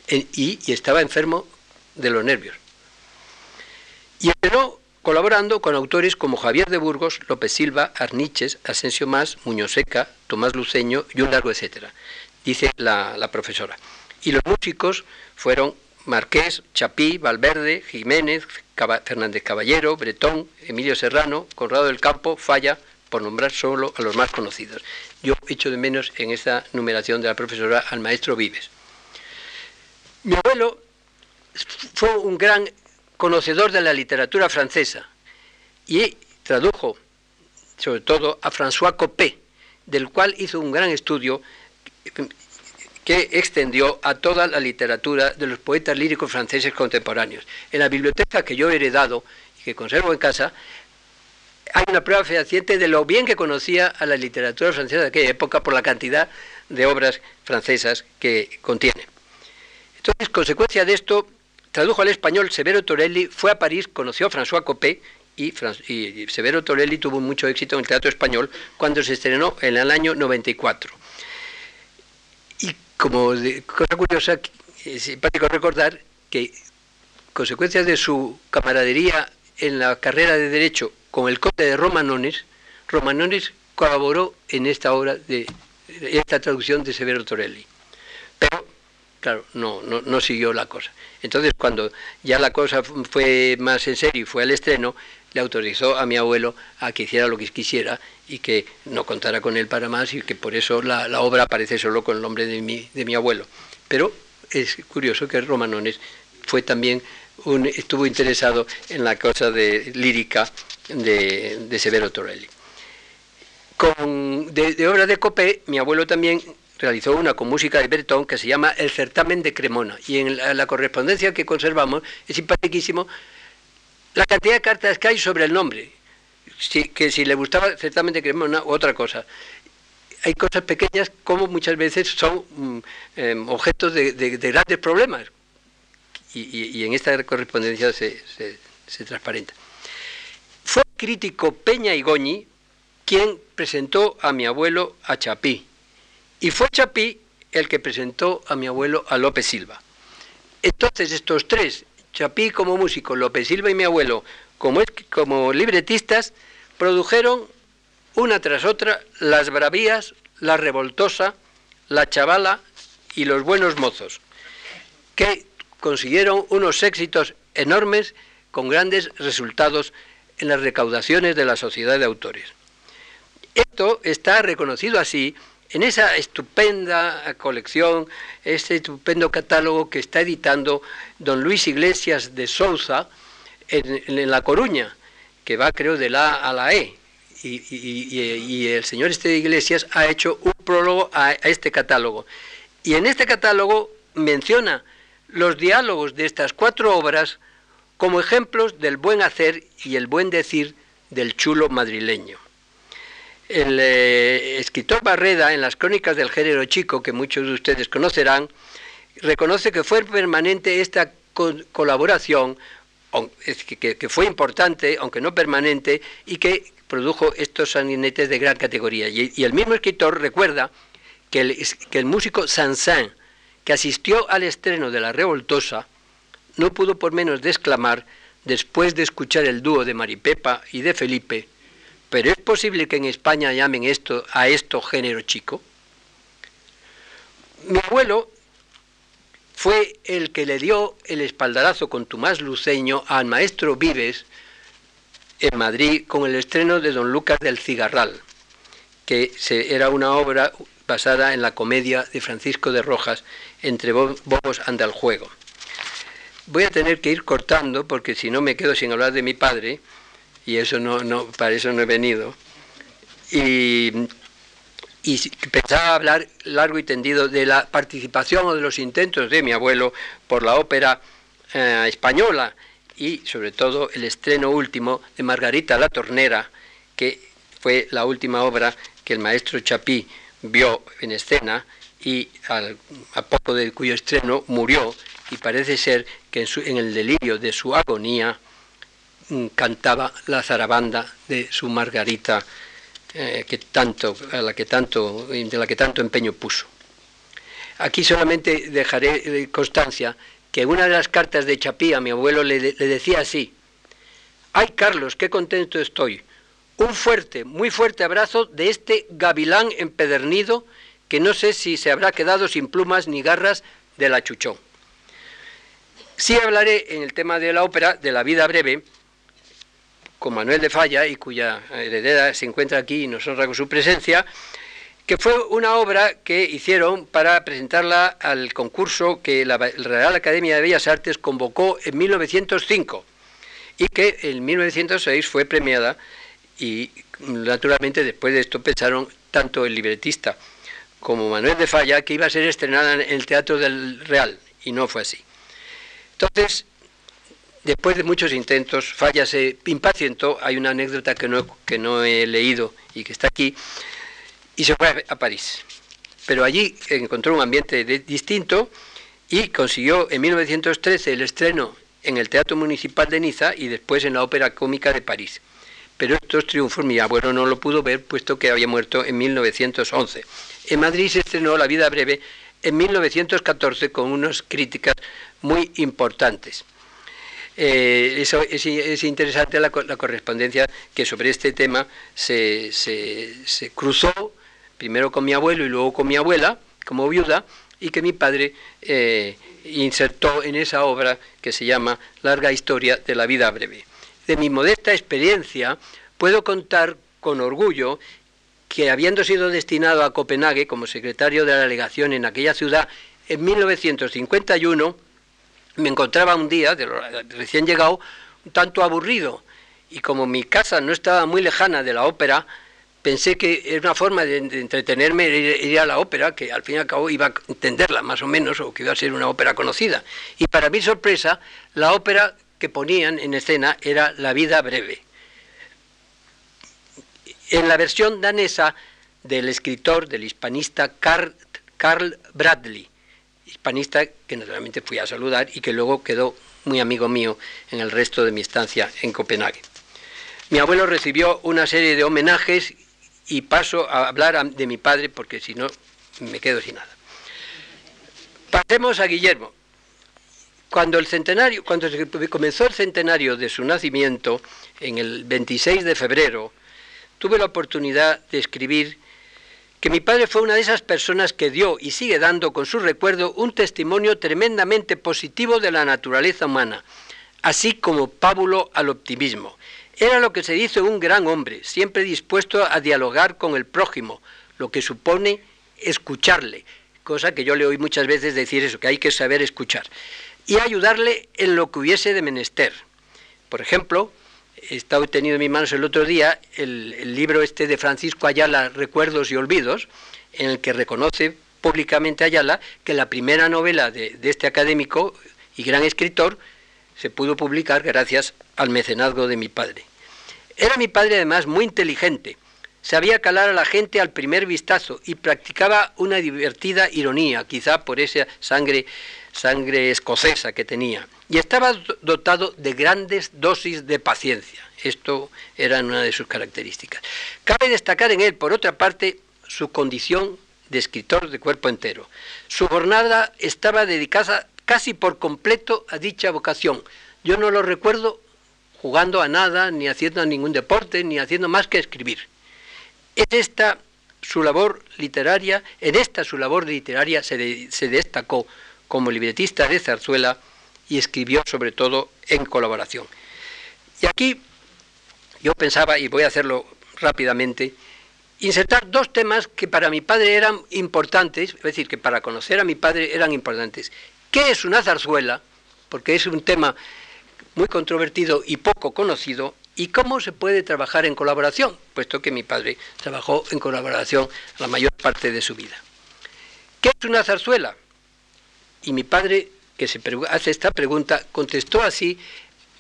y, estaba enfermo de los nervios. Y estrenó colaborando con autores como Javier de Burgos, López Silva, Arniches, Asensio Más, Muñoz Seca, Tomás Luceño y un largo etcétera, dice la, profesora. Y los músicos fueron Marqués, Chapí, Valverde, Jiménez, Fernández Caballero, Bretón, Emilio Serrano, Conrado del Campo, Falla, por nombrar solo a los más conocidos. Yo echo de menos en esta numeración de la profesora al maestro Vives. Mi abuelo fue un gran conocedor de la literatura francesa y tradujo sobre todo a François Copé, del cual hizo un gran estudio que extendió a toda la literatura de los poetas líricos franceses contemporáneos. En la biblioteca que yo he heredado y que conservo en casa, hay una prueba fehaciente de lo bien que conocía a la literatura francesa de aquella época por la cantidad de obras francesas que contiene. Entonces, consecuencia de esto, tradujo al español Severo Torelli, fue a París, conoció a François Copé y, y Severo Torelli tuvo mucho éxito en el teatro español cuando se estrenó en el año 94 como cosa curiosa, es simpático recordar que, consecuencia de su camaradería en la carrera de Derecho con el conde de Romanones, Romanones colaboró en esta obra de esta traducción de Severo Torelli. Pero, claro, no, no, no siguió la cosa. Entonces, cuando ya la cosa fue más en serio y fue al estreno, le autorizó a mi abuelo a que hiciera lo que quisiera y que no contara con él para más y que por eso la, obra aparece solo con el nombre de mi, de mi abuelo. Pero es curioso que Romanones fue también un, estuvo interesado en la cosa de lírica de, Severo Torelli. Con, de, obra de Copé, mi abuelo también realizó una con música de Bertón que se llama El certamen de Cremona. Y en la correspondencia que conservamos es simpaticísimo la cantidad de cartas que hay sobre el nombre, que si le gustaba ciertamente Cremona u otra cosa. Hay cosas pequeñas como muchas veces son mm, em, objetos de, grandes problemas y, en esta correspondencia se, se, transparenta. Fue crítico Peña Igoñi quien presentó a mi abuelo a Chapí y fue Chapí el que presentó a mi abuelo a López Silva. Entonces estos tres, Chapí como músico, López Silva y mi abuelo como, como libretistas, produjeron una tras otra las bravías, la revoltosa, la chavala y los buenos mozos, que consiguieron unos éxitos enormes con grandes resultados en las recaudaciones de la Sociedad de Autores. Esto está reconocido así en esa estupenda colección, este estupendo catálogo que está editando don Luis Iglesias de Souza en, La Coruña, que va creo de la A a la E. Y, el señor este Iglesias ha hecho un prólogo a, a este catálogo. Y en este catálogo menciona los diálogos de estas cuatro obras como ejemplos del buen hacer y el buen decir del chulo madrileño. El eh, escritor Barreda, en las crónicas del género chico, que muchos de ustedes conocerán, reconoce que fue permanente esta colaboración, que, fue importante, aunque no permanente, y que produjo estos saninetes de gran categoría. Y, el mismo escritor recuerda que el, músico Sansan, que asistió al estreno de La Revoltosa, no pudo por menos de exclamar, después de escuchar el dúo de Maripepa y de Felipe, pero ¿es posible que en España llamen esto a esto género chico? Mi abuelo fue el que le dio el espaldarazo con Tomás Luceño al maestro Vives en Madrid con el estreno de Don Lucas del Cigarral, que era una obra basada en la comedia de Francisco de Rojas, Entre Bobos anda el juego. Voy a tener que ir cortando porque si no me quedo sin hablar de mi padre, y eso no, no para eso no he venido. Y, y pensaba hablar largo y tendido de la participación o de los intentos de mi abuelo por la ópera eh, española y sobre todo el estreno último de Margarita la Tornera, que fue la última obra que el maestro Chapí vio en escena y a poco de cuyo estreno murió y parece ser que en, el delirio de su agonía cantaba la zarabanda de su Margarita eh, que tanto, a la que tanto, de la que tanto empeño puso. Aquí solamente dejaré eh, constancia que una de las cartas de Chapí a mi abuelo le, le decía así, ay Carlos, qué contento estoy, un fuerte, muy fuerte abrazo de este gavilán empedernido que no sé si se habrá quedado sin plumas ni garras de la chuchón. Sí hablaré en el tema de la ópera de la vida breve, con Manuel de Falla y cuya heredera se encuentra aquí y nos honra con su presencia, que fue una obra que hicieron para presentarla al concurso que la Real Academia de Bellas Artes convocó en 1905 y que en 1906 fue premiada y naturalmente después de esto pensaron tanto el libretista como Manuel de Falla que iba a ser estrenada en el Teatro del Real y no fue así. Entonces, después de muchos intentos, Falla se impacientó, hay una anécdota que no, que no he leído y que está aquí, y se fue a, París. Pero allí encontró un ambiente distinto y consiguió en 1913 el estreno en el Teatro Municipal de Niza y después en la Ópera Cómica de París. Pero estos triunfos mi abuelo no lo pudo ver puesto que había muerto en 1911. En Madrid se estrenó La vida breve en 1914 con unas críticas muy importantes. Eh, es, interesante la, correspondencia que sobre este tema se, cruzó primero con mi abuelo y luego con mi abuela como viuda y que mi padre eh, insertó en esa obra que se llama Larga historia de la vida breve. De mi modesta experiencia puedo contar con orgullo que habiendo sido destinado a Copenhague como secretario de la delegación en aquella ciudad en 1951, me encontraba un día, recién llegado, un tanto aburrido. Y como mi casa no estaba muy lejana de la ópera, pensé que era una forma de, entretenerme ir, a la ópera, que al fin y al cabo iba a entenderla más o menos, o que iba a ser una ópera conocida. Y para mi sorpresa, la ópera que ponían en escena era La vida breve. En la versión danesa del escritor, del hispanista Carl Bradley, hispanista que naturalmente fui a saludar y que luego quedó muy amigo mío en el resto de mi estancia en Copenhague. Mi abuelo recibió una serie de homenajes y paso a hablar de mi padre porque si no me quedo sin nada. Pasemos a Guillermo. Cuando el centenario, cuando comenzó el centenario de su nacimiento en el 26 de febrero, tuve la oportunidad de escribir que mi padre fue una de esas personas que dio y sigue dando con su recuerdo un testimonio tremendamente positivo de la naturaleza humana, así como pábulo al optimismo. Era lo que se dice un gran hombre, siempre dispuesto a dialogar con el prójimo, lo que supone escucharle, cosa que yo le oí muchas veces decir eso, que hay que saber escuchar, y ayudarle en lo que hubiese de menester. Por ejemplo, estaba tenido en mis manos el otro día el, libro este de Francisco Ayala, Recuerdos y Olvidos, en el que reconoce públicamente Ayala que la primera novela de este académico y gran escritor se pudo publicar gracias al mecenazgo de mi padre. Era mi padre además muy inteligente, sabía calar a la gente al primer vistazo y practicaba una divertida ironía, quizá por esa sangre, sangre escocesa que tenía y estaba dotado de grandes dosis de paciencia. Esto era una de sus características. Cabe destacar en él, por otra parte, su condición de escritor de cuerpo entero. Su jornada estaba dedicada casi por completo a dicha vocación. Yo no lo recuerdo jugando a nada, ni haciendo ningún deporte, ni haciendo más que escribir. Es esta su labor literaria, en esta su labor literaria se, se destacó como libretista de zarzuela y escribió sobre todo en colaboración. Y aquí yo pensaba, y voy a hacerlo rápidamente, insertar dos temas que para mi padre eran importantes, es decir, que para conocer a mi padre eran importantes. ¿Qué es una zarzuela? Porque es un tema muy controvertido y poco conocido, y cómo se puede trabajar en colaboración, puesto que mi padre trabajó en colaboración la mayor parte de su vida. ¿Qué es una zarzuela? Y mi padre, que se hace esta pregunta, contestó así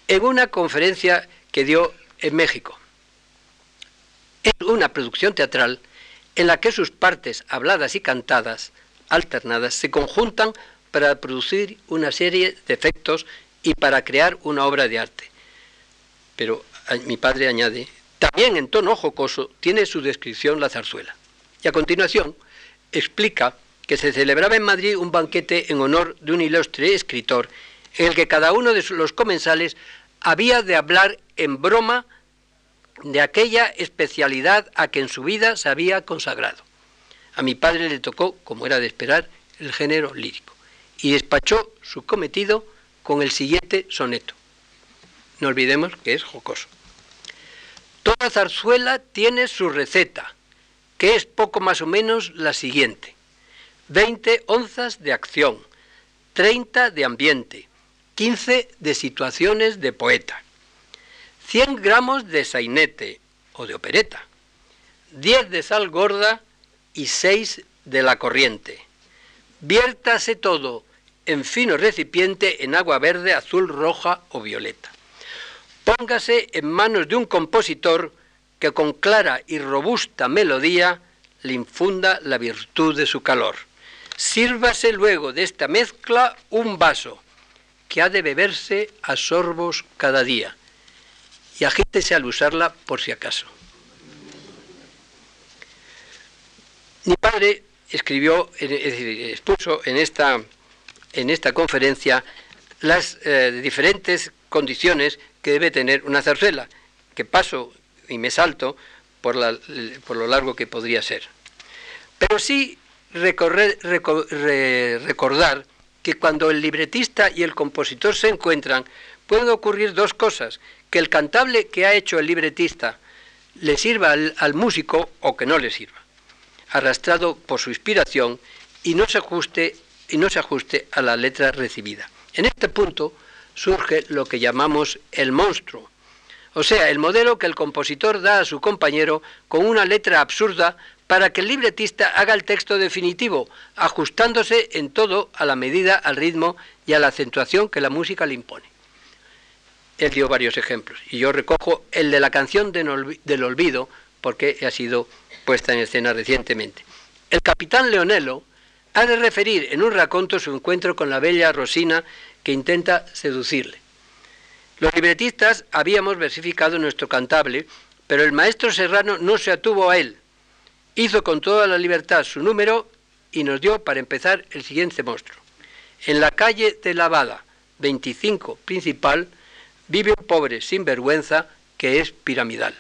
en una conferencia que dio en México. Es una producción teatral en la que sus partes habladas y cantadas, alternadas, se conjuntan para producir una serie de efectos y para crear una obra de arte. Pero mi padre añade, también en tono jocoso tiene su descripción la zarzuela. Y a continuación explica que se celebraba en Madrid un banquete en honor de un ilustre escritor en el que cada uno de los comensales había de hablar en broma de aquella especialidad a que en su vida se había consagrado. A mi padre le tocó, como era de esperar, el género lírico, y despachó su cometido con el siguiente soneto. No olvidemos que es jocoso. Toda zarzuela tiene su receta, que es poco más o menos la siguiente. 20 onzas de acción, 30 de ambiente, 15 de situaciones de poeta, 100 gramos de sainete o de opereta, 10 de sal gorda y 6 de la corriente. Viértase todo en fino recipiente en agua verde, azul, roja o violeta. Póngase en manos de un compositor que con clara y robusta melodía le infunda la virtud de su calor. Sírvase luego de esta mezcla un vaso que ha de beberse a sorbos cada día y agítese al usarla por si acaso. Mi padre escribió, es decir, expuso en esta, en esta conferencia las eh, diferentes condiciones que debe tener una zarzuela, que paso y me salto por, por lo largo que podría ser. Pero sí recordar que cuando el libretista y el compositor se encuentran, pueden ocurrir dos cosas, que el cantable que ha hecho el libretista le sirva al, músico o que no le sirva, arrastrado por su inspiración y no se ajuste y no se ajuste a la letra recibida. En este punto surge lo que llamamos el monstruo, o sea, el modelo que el compositor da a su compañero con una letra absurda para que el libretista haga el texto definitivo, ajustándose en todo a la medida, al ritmo y a la acentuación que la música le impone. Él dio varios ejemplos y yo recojo el de la canción del olvido porque ha sido puesta en escena recientemente. El capitán Leonello ha de referir en un raconto su encuentro con la bella Rosina que intenta seducirle. Los libretistas habíamos versificado nuestro cantable, pero el maestro Serrano no se atuvo a él. Hizo con toda la libertad su número y nos dio para empezar el siguiente monstruo. En la calle de Lavada, 25 principal, vive un pobre sinvergüenza que es piramidal.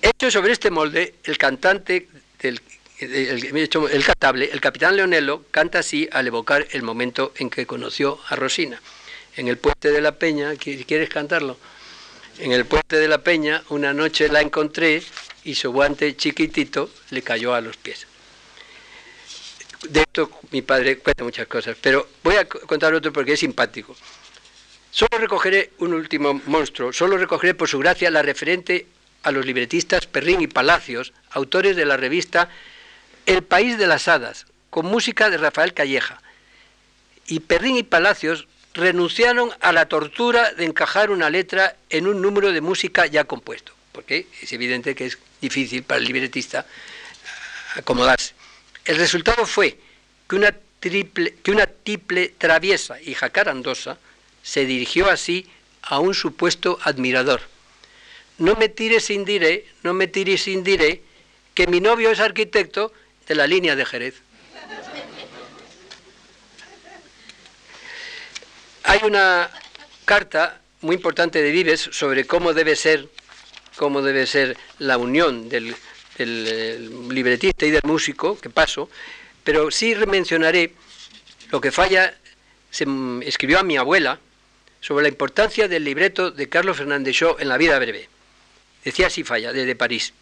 Hecho sobre este molde, el cantante del el, cantable, el capitán Leonello, canta así al evocar el momento en que conoció a Rosina. En el puente de la Peña, ¿quieres cantarlo? En el puente de la Peña, una noche la encontré y su guante chiquitito le cayó a los pies. De esto mi padre cuenta muchas cosas, pero voy a contar otro porque es simpático. Solo recogeré un último monstruo, solo recogeré por su gracia la referente a los libretistas Perrín y Palacios, autores de la revista El País de las Hadas, con música de Rafael Calleja. Y Perrín y Palacios renunciaron a la tortura de encajar una letra en un número de música ya compuesto, porque es evidente que es difícil para el libretista acomodarse. El resultado fue que una, triple, que una triple traviesa y jacarandosa se dirigió así a un supuesto admirador. No me tires sin diré, no me tires sin diré, que mi novio es arquitecto de la línea de Jerez. Hay una carta muy importante de Vives sobre cómo debe ser, cómo debe ser la unión del, del eh, libretista y del músico, que paso, pero sí mencionaré lo que falla, se escribió a mi abuela, sobre la importancia del libreto de Carlos Fernández Shaw en La vida breve. Decía así Falla, desde París.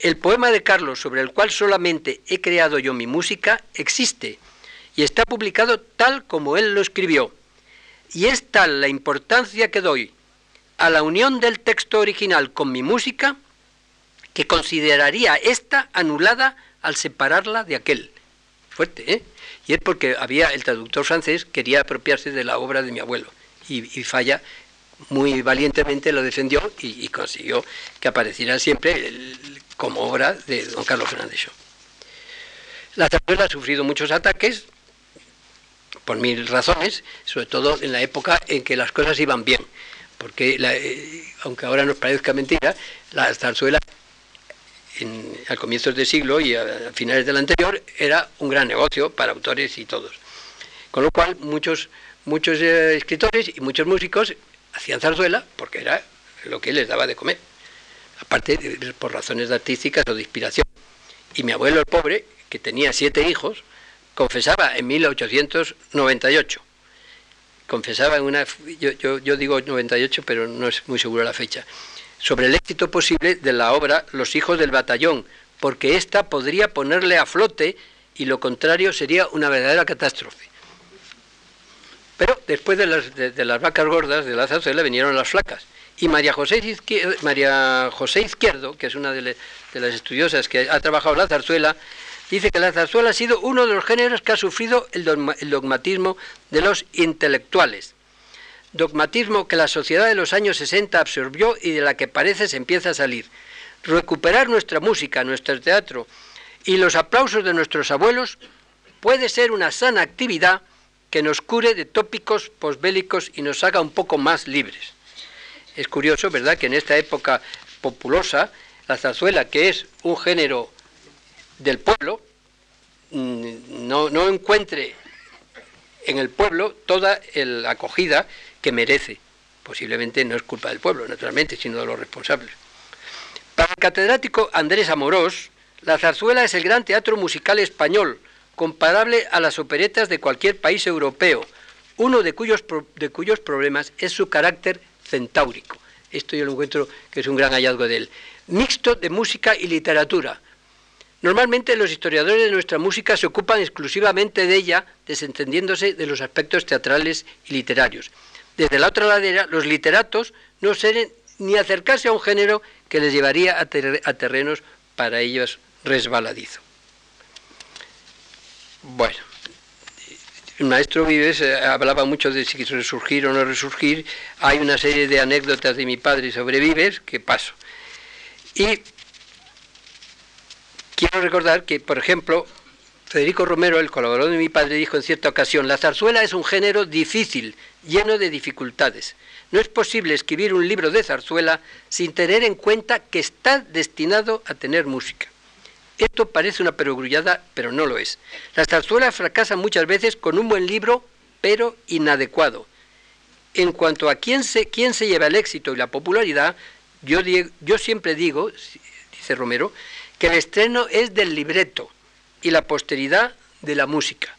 El poema de Carlos, sobre el cual solamente he creado yo mi música, existe y está publicado tal como él lo escribió. Y es tal la importancia que doy a la unión del texto original con mi música que consideraría esta anulada al separarla de aquel. Fuerte, ¿eh? Y es porque había el traductor francés quería apropiarse de la obra de mi abuelo y, Falla muy valientemente lo defendió y, consiguió que apareciera siempre como obra de don Carlos Fernández. La zarzuela ha sufrido muchos ataques por mil razones, sobre todo en la época en que las cosas iban bien, porque eh, aunque ahora nos parezca mentira, la zarzuela al comienzo del siglo y a, finales del anterior era un gran negocio para autores y todos. Con lo cual muchos, muchos eh, escritores y muchos músicos hacían zarzuela porque era lo que les daba de comer, aparte por razones artísticas o de inspiración. Y mi abuelo el pobre, que tenía siete hijos, confesaba en 1898, confesaba en una, yo, yo, yo digo 98, pero no es muy seguro la fecha, sobre el éxito posible de la obra Los hijos del batallón, porque ésta podría ponerle a flote y lo contrario sería una verdadera catástrofe. Pero después de las, vacas gordas de la zarzuela vinieron las flacas. Y María José, Izquierdo, María José Izquierdo, que es una de, de las estudiosas que ha trabajado la zarzuela, dice que la zarzuela ha sido uno de los géneros que ha sufrido el dogmatismo de los intelectuales dogmatismo que la sociedad de los años 60 absorbió y de la que parece se empieza a salir. Recuperar nuestra música, nuestro teatro y los aplausos de nuestros abuelos puede ser una sana actividad que nos cure de tópicos posbélicos y nos haga un poco más libres. Es curioso, ¿verdad?, que en esta época populosa, la zarzuela, que es un género del pueblo, mm, no, no encuentre en el pueblo toda la acogida que merece. Posiblemente no es culpa del pueblo, naturalmente, sino de los responsables. Para el catedrático Andrés Amorós, la zarzuela es el gran teatro musical español, comparable a las operetas de cualquier país europeo, uno de cuyos, de cuyos problemas es su carácter centáurico. Esto yo lo encuentro que es un gran hallazgo de él. Mixto de música y literatura. Normalmente los historiadores de nuestra música se ocupan exclusivamente de ella, desentendiéndose de los aspectos teatrales y literarios. Desde la otra ladera, los literatos no seren ni acercarse a un género que les llevaría a, terrenos para ellos resbaladizo. Bueno, el maestro Vives eh, hablaba mucho de si resurgir o no resurgir. Hay una serie de anécdotas de mi padre sobre Vives que paso. Y quiero recordar que, por ejemplo, Federico Romero, el colaborador de mi padre, dijo en cierta ocasión, la zarzuela es un género difícil, lleno de dificultades. No es posible escribir un libro de zarzuela sin tener en cuenta que está destinado a tener música. Esto parece una perogrullada, pero no lo es. La zarzuela fracasa muchas veces con un buen libro, pero inadecuado. En cuanto a quién se, quién se lleva el éxito y la popularidad, yo, yo siempre digo, dice Romero, que el estreno es del libreto y la posteridad de la música.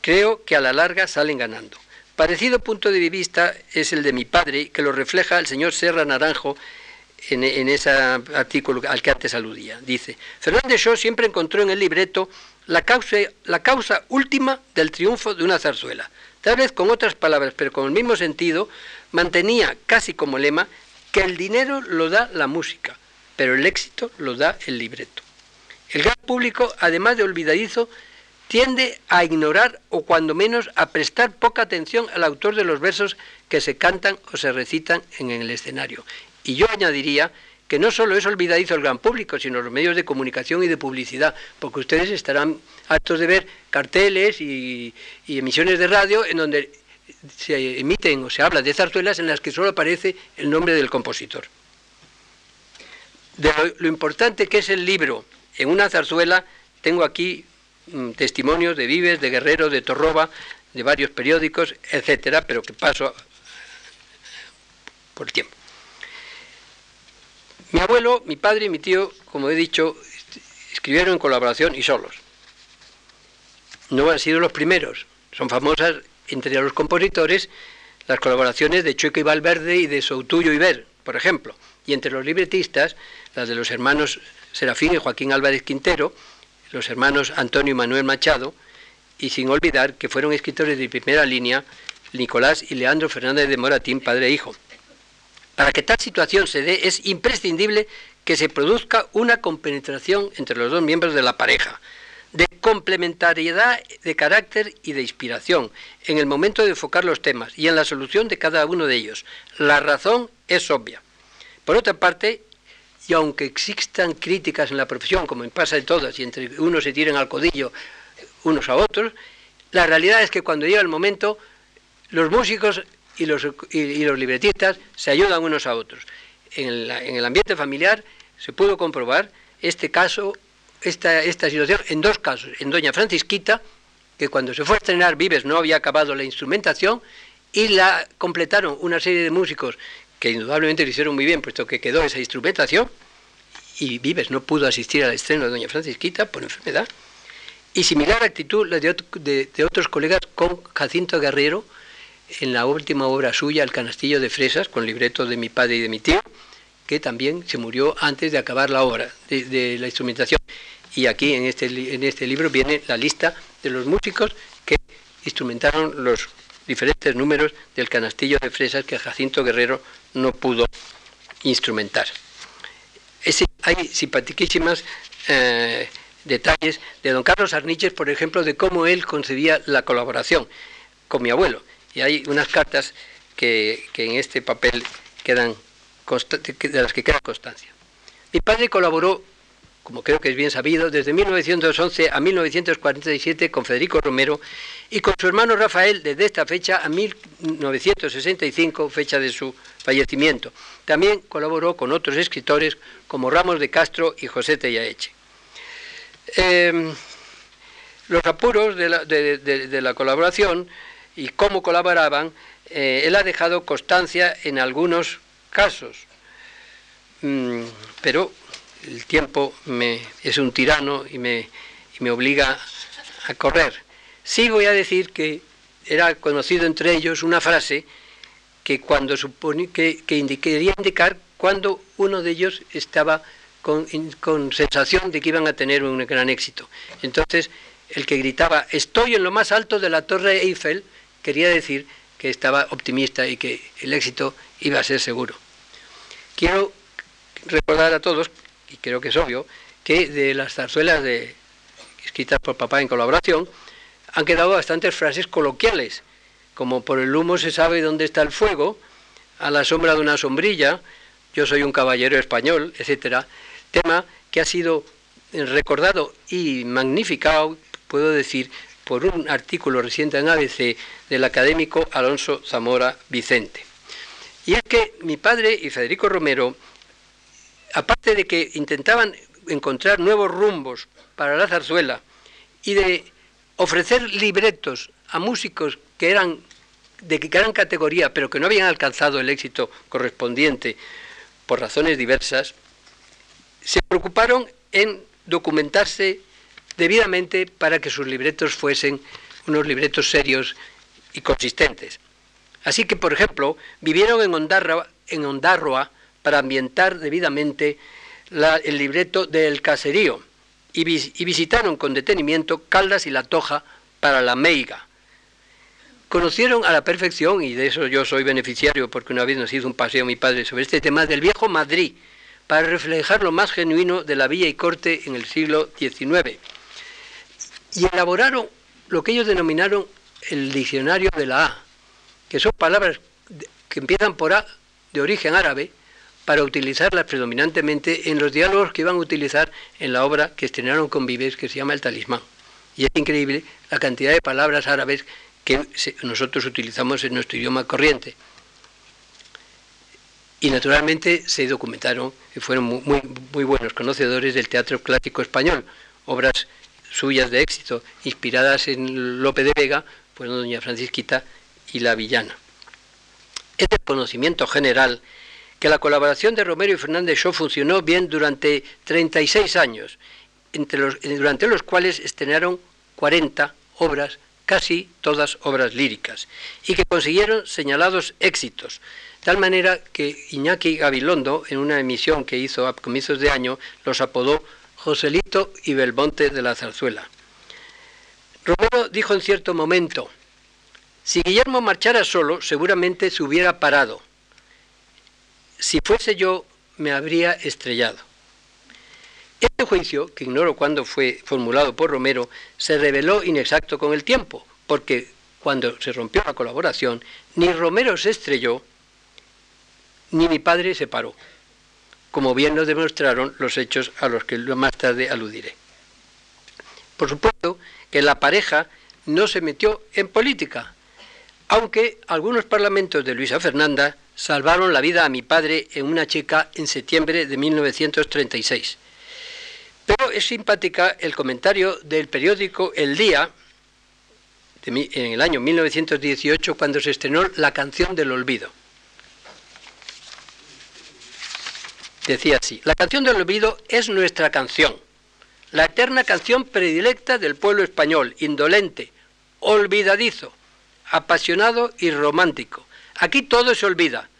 Creo que a la larga salen ganando. Parecido punto de vista es el de mi padre, que lo refleja el señor Serra Naranjo en, ese artículo al que antes aludía. Dice, Fernández Shaw siempre encontró en el libreto la causa, la causa última del triunfo de una zarzuela. Tal vez con otras palabras, pero con el mismo sentido, mantenía casi como lema que el dinero lo da la música, pero el éxito lo da el libreto. El gran público, además de olvidadizo, tiende a ignorar o cuando menos a prestar poca atención al autor de los versos que se cantan o se recitan en el escenario. Y yo añadiría que no solo es olvidadizo el gran público, sino los medios de comunicación y de publicidad, porque ustedes estarán hartos de ver carteles y, emisiones de radio en donde se emiten o se habla de zarzuelas en las que solo aparece el nombre del compositor. De lo importante que es el libro en una zarzuela tengo aquí mm, testimonios de Vives, de Guerrero, de Torroba, de varios periódicos, etcétera, pero que paso por tiempo. Mi abuelo, mi padre y mi tío, como he dicho, escribieron en colaboración y solos. No han sido los primeros. Son famosas entre los compositores las colaboraciones de Chueco y Valverde y de Soutuyo y Ver, por ejemplo. y entre los libretistas, las de los hermanos Serafín y Joaquín Álvarez Quintero, los hermanos Antonio y Manuel Machado, y sin olvidar que fueron escritores de primera línea Nicolás y Leandro Fernández de Moratín, padre e hijo. Para que tal situación se dé es imprescindible que se produzca una compenetración entre los dos miembros de la pareja, de complementariedad de carácter y de inspiración en el momento de enfocar los temas y en la solución de cada uno de ellos. La razón es obvia. Por otra parte, y aunque existan críticas en la profesión, como en pasa en todas, y entre unos se tiran al codillo unos a otros, la realidad es que cuando llega el momento, los músicos y los, libretistas se ayudan unos a otros. En, en el ambiente familiar se pudo comprobar este caso esta, esta situación en dos casos. En Doña Francisquita, que cuando se fue a estrenar Vives no había acabado la instrumentación y la completaron una serie de músicos que indudablemente lo hicieron muy bien, puesto que quedó esa instrumentación y Vives no pudo asistir al estreno de Doña Francisquita por enfermedad. Y similar actitud la de, de, otros colegas con Jacinto Guerrero en la última obra suya, El canastillo de fresas, con libreto de mi padre y de mi tío, que también se murió antes de acabar la obra de, la instrumentación. Y aquí en este, en este libro viene la lista de los músicos que instrumentaron los diferentes números del canastillo de fresas que Jacinto Guerrero no pudo instrumentar. hay simpatiquísimas eh, detalles de don Carlos Arniches, por ejemplo, de cómo él concebía la colaboración con mi abuelo. Y hay unas cartas que, que en este papel quedan de las que queda constancia. Mi padre colaboró, como creo que es bien sabido, desde 1911 a 1947 con Federico Romero y con su hermano Rafael desde esta fecha a 1965, fecha de su fallecimiento. También colaboró con otros escritores como Ramos de Castro y José Tellaeche. Em, los apuros de la, colaboración y cómo colaboraban, eh, él ha dejado constancia en algunos casos. Mm, pero el tiempo me, es un tirano y me, me obliga a correr. Sí voy a decir que era conocido entre ellos una frase que cuando supone que, que quería indicar cuando uno de ellos estaba con, con, sensación de que iban a tener un gran éxito. Entonces, el que gritaba, estoy en lo más alto de la torre Eiffel, quería decir que estaba optimista y que el éxito iba a ser seguro. Quiero recordar a todos, y creo que es obvio, que de las zarzuelas de, escritas por papá en colaboración, han quedado bastantes frases coloquiales, como por el humo se sabe dónde está el fuego, a la sombra de una sombrilla, yo soy un caballero español, etcétera, tema que ha sido recordado y magnificado, puedo decir, por un artículo reciente en ABC del académico Alonso Zamora Vicente. Y es que mi padre y Federico Romero, aparte de que intentaban encontrar nuevos rumbos para la zarzuela y de ofrecer libretos a músicos que eran de gran categoría, pero que no habían alcanzado el éxito correspondiente por razones diversas, se preocuparon en documentarse debidamente para que sus libretos fuesen unos libretos serios y consistentes. Así que, por ejemplo, vivieron en Ondarroa, para ambientar debidamente el libreto del caserío y, visitaron con detenimiento Caldas y La Toja para la Meiga. Conocieron a la perfección, y de eso yo soy beneficiario porque una vez nos hizo un paseo mi padre sobre este tema del viejo Madrid, para reflejar lo más genuino de la villa y corte en el siglo XIX. Y elaboraron lo que ellos denominaron el diccionario de la A, que son palabras que empiezan por A de origen árabe, para utilizarlas predominantemente en los diálogos que iban a utilizar en la obra que estrenaron con Vives, que se llama El Talismán. Y es increíble la cantidad de palabras árabes que nosotros utilizamos en nuestro idioma corriente. Y naturalmente se documentaron y fueron muy, muy buenos conocedores del teatro clásico español, obras suyas de éxito, inspiradas en Lope de Vega, pues Doña Francisquita y la villana. Es de conocimiento general que la colaboración de Romero y Fernández Shaw funcionó bien durante 36 años, entre los, durante los cuales estrenaron 40 obras, casi todas obras líricas, y que consiguieron señalados éxitos, tal manera que Iñaki Gabilondo, en una emisión que hizo a comienzos de año, los apodó Joselito y Belmonte de la Zarzuela. Romero dijo en cierto momento, si Guillermo marchara solo, seguramente se hubiera parado. Si fuese yo, me habría estrellado. Este juicio, que ignoro cuándo fue formulado por Romero, se reveló inexacto con el tiempo, porque cuando se rompió la colaboración, ni Romero se estrelló, ni mi padre se paró, como bien nos demostraron los hechos a los que más tarde aludiré. Por supuesto que la pareja no se metió en política, aunque algunos parlamentos de Luisa Fernanda salvaron la vida a mi padre en una checa en septiembre de 1936. Pero es simpática el comentario del periódico El Día, en el año 1918, cuando se estrenó La canción del olvido. Decía así, la canción del olvido es nuestra canción, la eterna canción predilecta del pueblo español, indolente, olvidadizo, apasionado y romántico. Aquí todo se olvida.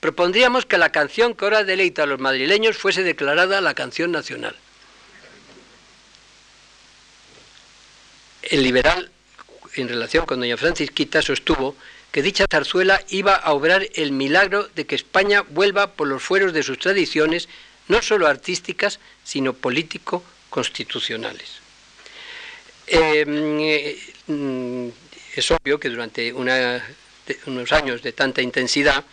Propondríamos que la canción que ahora deleita a los madrileños fuese declarada la canción nacional. El liberal en relación con doña Francisquita, sostuvo que dicha zarzuela iba a obrar el milagro de que España vuelva por los fueros de sus tradiciones, no solo artísticas, sino político-constitucionales. Em, eh, es obvio que durante unos años de tanta intensidad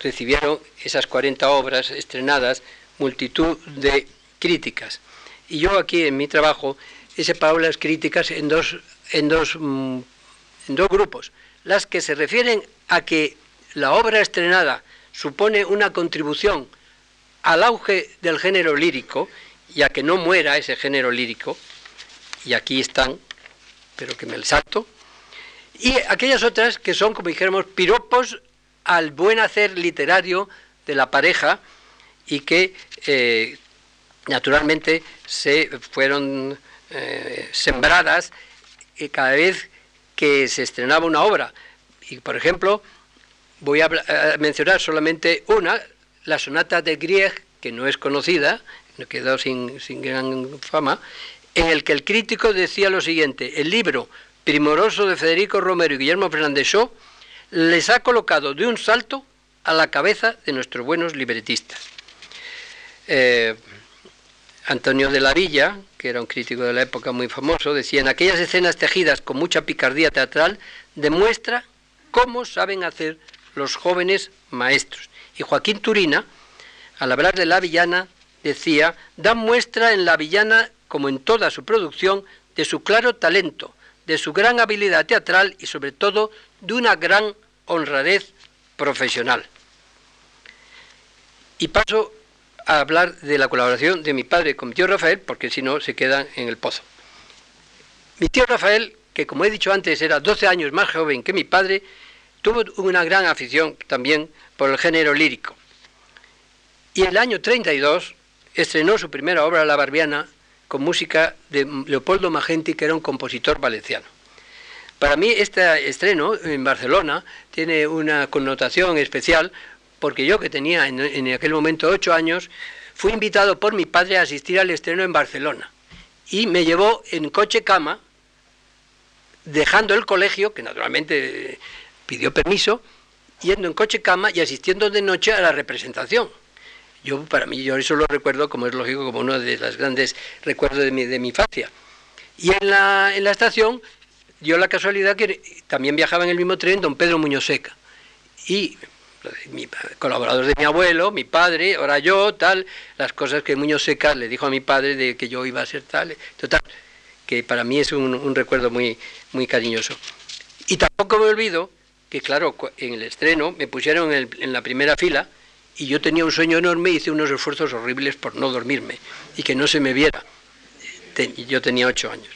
recibieron esas 40 obras estrenadas multitud de críticas. Y yo aquí en mi trabajo he separado las críticas en dos, en dos, mm, en dos grupos. Las que se refieren a que la obra estrenada supone una contribución al auge del género lírico y a que no muera ese género lírico, y aquí están, pero que me el salto, y aquellas otras que son, como dijéramos, piropos al buen hacer literario de la pareja y que eh, naturalmente se fueron eh, sembradas cada vez que se estrenaba una obra. Y por ejemplo, voy a, mencionar solamente una, la sonata de Grieg, que no es conocida, no quedó sin, sin gran fama, en el que el crítico decía lo siguiente, el libro primoroso de Federico Romero y Guillermo Fernández Shaw les ha colocado de un salto a la cabeza de nuestros buenos libretistas. Eh, Antonio de la Villa, que era un crítico de la época muy famoso, decía, en aquellas escenas tejidas con mucha picardía teatral, demuestra cómo saben hacer los jóvenes maestros. Y Joaquín Turina, al hablar de la villana, decía, da muestra en la villana, como en toda su producción, de su claro talento, de su gran habilidad teatral y sobre todo de una gran honradez profesional. Y paso a hablar de la colaboración de mi padre con mi tío Rafael, porque si no se quedan en el pozo. Mi tío Rafael, que como he dicho antes era 12 años más joven que mi padre, tuvo una gran afición también por el género lírico. Y en el año 32 estrenó su primera obra, La Barbiana, con música de Leopoldo Magenti, que era un compositor valenciano. Para mí este estreno en Barcelona tiene una connotación especial porque yo que tenía en, aquel momento ocho años, fui invitado por mi padre a asistir al estreno en Barcelona. Y me llevó en coche cama, dejando el colegio, que naturalmente pidió permiso, yendo en coche cama y asistiendo de noche a la representación. Yo, para mí, yo eso lo recuerdo, como es lógico, como uno de los grandes recuerdos de mi, de mi infancia. Y en la, en la estación dio la casualidad que también viajaba en el mismo tren don Pedro Muñoz Seca. Y mi, colaboradores de mi abuelo, mi padre, ahora yo, tal, las cosas que Muñoz Seca le dijo a mi padre de que yo iba a ser tal, total, que para mí es un, recuerdo muy, muy cariñoso. Y tampoco me olvido que, claro, en el estreno me pusieron en, la primera fila y yo tenía un sueño enorme y hice unos esfuerzos horribles por no dormirme y que no se me viera. yo tenía ocho años.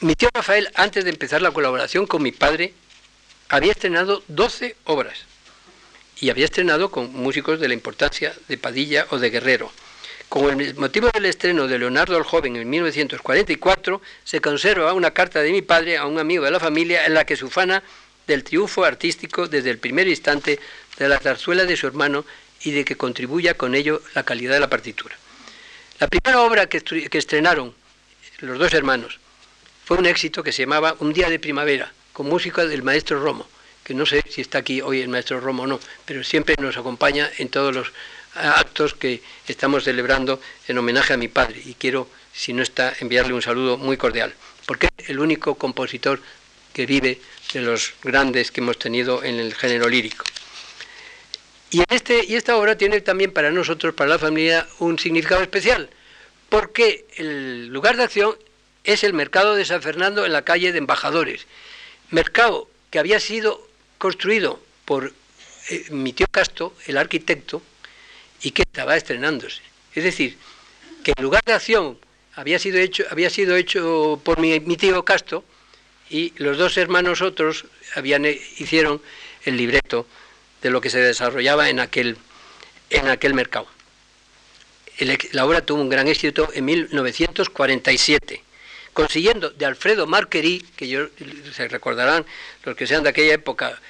Mi tío Rafael, antes de empezar la colaboración con mi padre, había estrenado 12 obras y había estrenado con músicos de la importancia de Padilla o de Guerrero. Con el motivo del estreno de Leonardo el Joven en 1944, se conserva una carta de mi padre a un amigo de la familia en la que se ufana del triunfo artístico desde el primer instante de la zarzuela de su hermano y de que contribuya con ello la calidad de la partitura. La primera obra que, que estrenaron los dos hermanos fue un éxito que se llamaba Un día de primavera, con música del maestro Romo, que no sé si está aquí hoy el maestro Romo o no, pero siempre nos acompaña en todos los actos que estamos celebrando en homenaje a mi padre y quiero, si no está, enviarle un saludo muy cordial, porque es el único compositor que vive de los grandes que hemos tenido en el género lírico. Y, este, y esta obra tiene también para nosotros, para la familia, un significado especial, porque el lugar de acción es el mercado de San Fernando en la calle de Embajadores. Mercado que había sido construido por eh, mi tío Casto, el arquitecto, y que estaba estrenándose. Es decir, que el lugar de acción había sido hecho, había sido hecho por mi, tío Casto y los dos hermanos otros habían, eh, hicieron el libreto de lo que se desarrollaba en aquel, en aquel mercado. la obra tuvo un gran éxito en 1947, consiguiendo de Alfredo Marquerí, que yo, se recordarán los que sean de aquella época,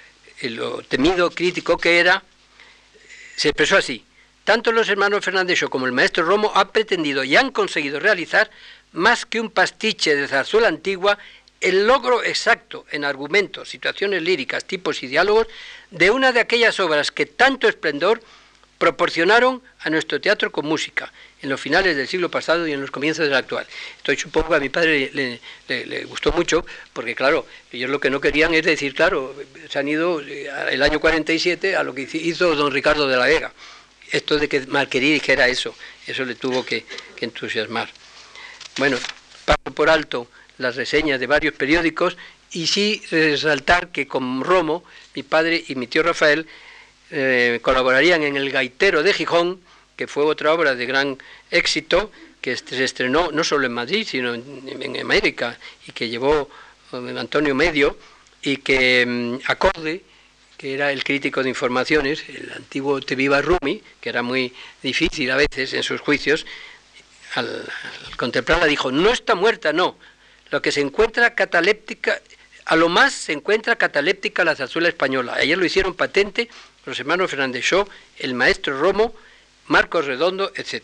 lo temido crítico que era, se expresó así. Tanto los hermanos Fernández como el maestro Romo han pretendido y han conseguido realizar más que un pastiche de zarzuela antigua, el logro exacto en argumentos, situaciones líricas, tipos y diálogos de una de aquellas obras que tanto esplendor proporcionaron a nuestro teatro con música en los finales del siglo pasado y en los comienzos del actual. Esto supongo que a mi padre le, gustó mucho, porque claro, ellos lo que no querían es decir, claro, se han ido eh, el año 47 a lo que hizo don Ricardo de la Vega esto de que Marquerí dijera eso, eso le tuvo que, entusiasmar. Bueno, paso por alto las reseñas de varios periódicos y sí resaltar que con Romo, mi padre y mi tío Rafael eh, colaborarían en El Gaitero de Gijón, que fue otra obra de gran éxito, que se estrenó no solo en Madrid, sino en, América, y que llevó eh, Antonio Medio, y que mm, acorde que era el crítico de informaciones, el antiguo Teviva Rumi, que era muy difícil a veces en sus juicios, al, contemplarla dijo, no está muerta, no, lo que se encuentra cataléptica, a lo más se encuentra cataléptica la zarzuela española. Ayer lo hicieron patente los hermanos Fernández Shaw, el maestro Romo, Marcos Redondo, etc.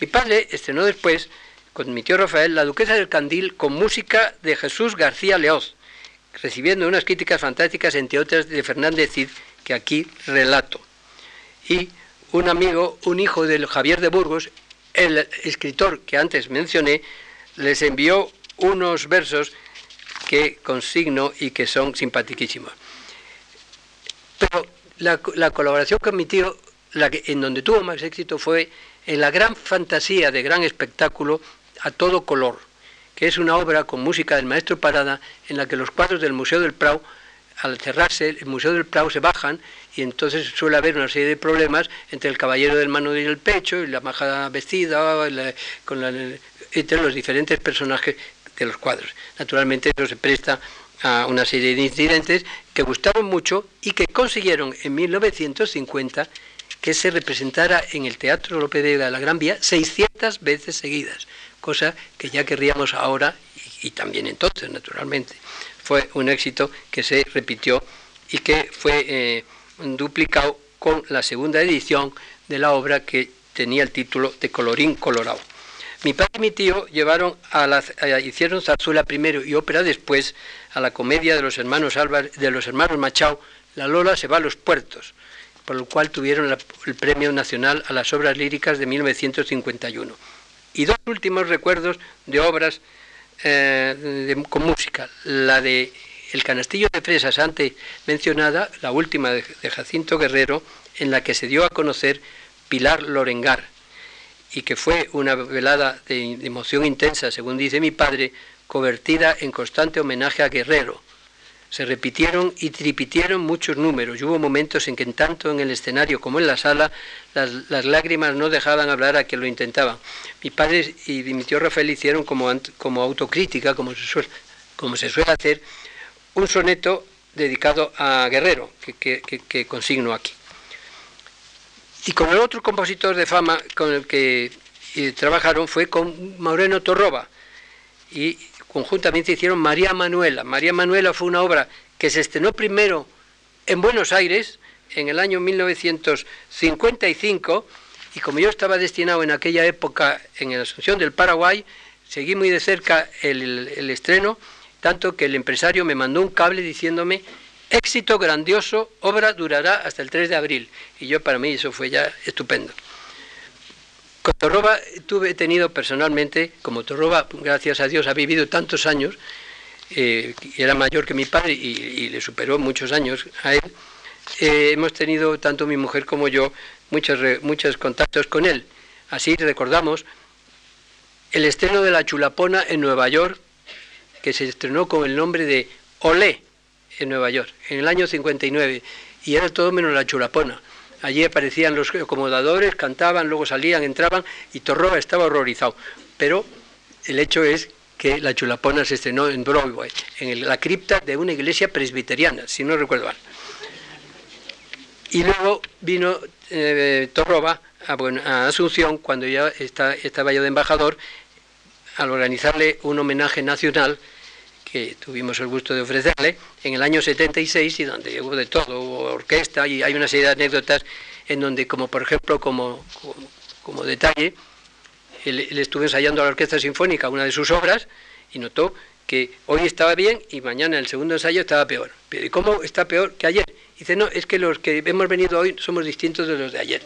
Mi padre estrenó después, con mi tío Rafael, La Duquesa del Candil con música de Jesús García Leoz, recibiendo unas críticas fantásticas, entre otras de Fernández Cid, que aquí relato. Y un amigo, un hijo del Javier de Burgos, el escritor que antes mencioné, les envió unos versos que consigno y que son simpaticísimos. Pero la, colaboración con mi tío, la que, en donde tuvo más éxito fue en la gran fantasía de gran espectáculo a todo color que es una obra con música del maestro Parada, en la que los cuadros del Museo del Prado, al cerrarse, el Museo del Prado se bajan y entonces suele haber una serie de problemas entre el caballero del mano y el pecho y la majada vestida, con entre los diferentes personajes de los cuadros. Naturalmente eso se presta a una serie de incidentes que gustaron mucho y que consiguieron en 1950 que se representara en el Teatro López de la Gran Vía 600 veces seguidas cosa que ya querríamos ahora y, también entonces, naturalmente. Fue un éxito que se repitió y que fue eh, duplicado con la segunda edición de la obra que tenía el título de Colorín Colorado. Mi padre y mi tío llevaron a la, hicieron zarzuela primero y ópera después a la comedia de los hermanos Álvarez, de los hermanos Machado, La Lola se va a los puertos, por lo cual tuvieron el Premio Nacional a las Obras Líricas de 1951 y dos últimos recuerdos de obras eh, con música. La de El canastillo de fresas antes mencionada, la última de, Jacinto Guerrero, en la que se dio a conocer Pilar Lorengar, y que fue una velada de emoción intensa, según dice mi padre, convertida en constante homenaje a Guerrero, se repitieron y tripitieron muchos números y hubo momentos en que tanto en el escenario como en la sala las, lágrimas no dejaban hablar a quien lo intentaban. Mi padre y mi tío Rafael hicieron como, como autocrítica, como se, suele, hacer, un soneto dedicado a Guerrero, que, que, consigno aquí. Y con el otro compositor de fama con el que eh, trabajaron fue con Moreno Torroba. Y conjuntamente hicieron María Manuela. María Manuela fue una obra que se estrenó primero en Buenos Aires en el año 1955 y como yo estaba destinado en aquella época en la Asunción del Paraguay, seguí muy de cerca el, el estreno, tanto que el empresario me mandó un cable diciéndome éxito grandioso, obra durará hasta el 3 de abril. Y yo para mí eso fue ya estupendo. Con Torroba tuve tenido personalmente, como Torroba, gracias a Dios, ha vivido tantos años, eh, era mayor que mi padre y, le superó muchos años a él, eh, hemos tenido, tanto mi mujer como yo, muchos, muchos contactos con él. Así recordamos el estreno de La Chulapona en Nueva York, que se estrenó con el nombre de Olé en Nueva York, en el año 59, y era todo menos La Chulapona. Allí aparecían los acomodadores, cantaban, luego salían, entraban y Torroba estaba horrorizado. Pero el hecho es que La Chulapona se estrenó en Broadway, en la cripta de una iglesia presbiteriana, si no recuerdo mal. Y luego vino eh, Torroba a, Asunción, cuando ya estaba yo de embajador, al organizarle un homenaje nacional que tuvimos el gusto de ofrecerle en el año 76 y donde hubo de todo, hubo orquesta y hay una serie de anécdotas en donde, como por ejemplo, como, como, detalle, él, estuvo ensayando a la Orquesta Sinfónica una de sus obras y notó que hoy estaba bien y mañana el segundo ensayo estaba peor. Pero ¿y cómo está peor que ayer? Dice, no, es que los que hemos venido hoy somos distintos de los de ayer.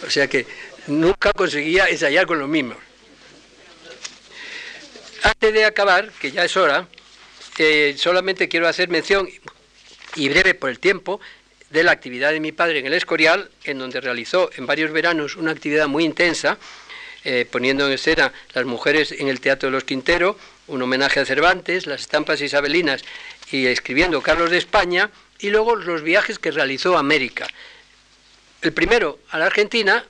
[laughs] o sea que nunca conseguía ensayar con los mismos. Antes de acabar, que ya es hora, eh, solamente quiero hacer mención, y breve por el tiempo, de la actividad de mi padre en el Escorial, en donde realizó en varios veranos una actividad muy intensa, eh, poniendo en escena las mujeres en el Teatro de los Quinteros, un homenaje a Cervantes, las estampas isabelinas y escribiendo Carlos de España, y luego los viajes que realizó a América. El primero a la Argentina,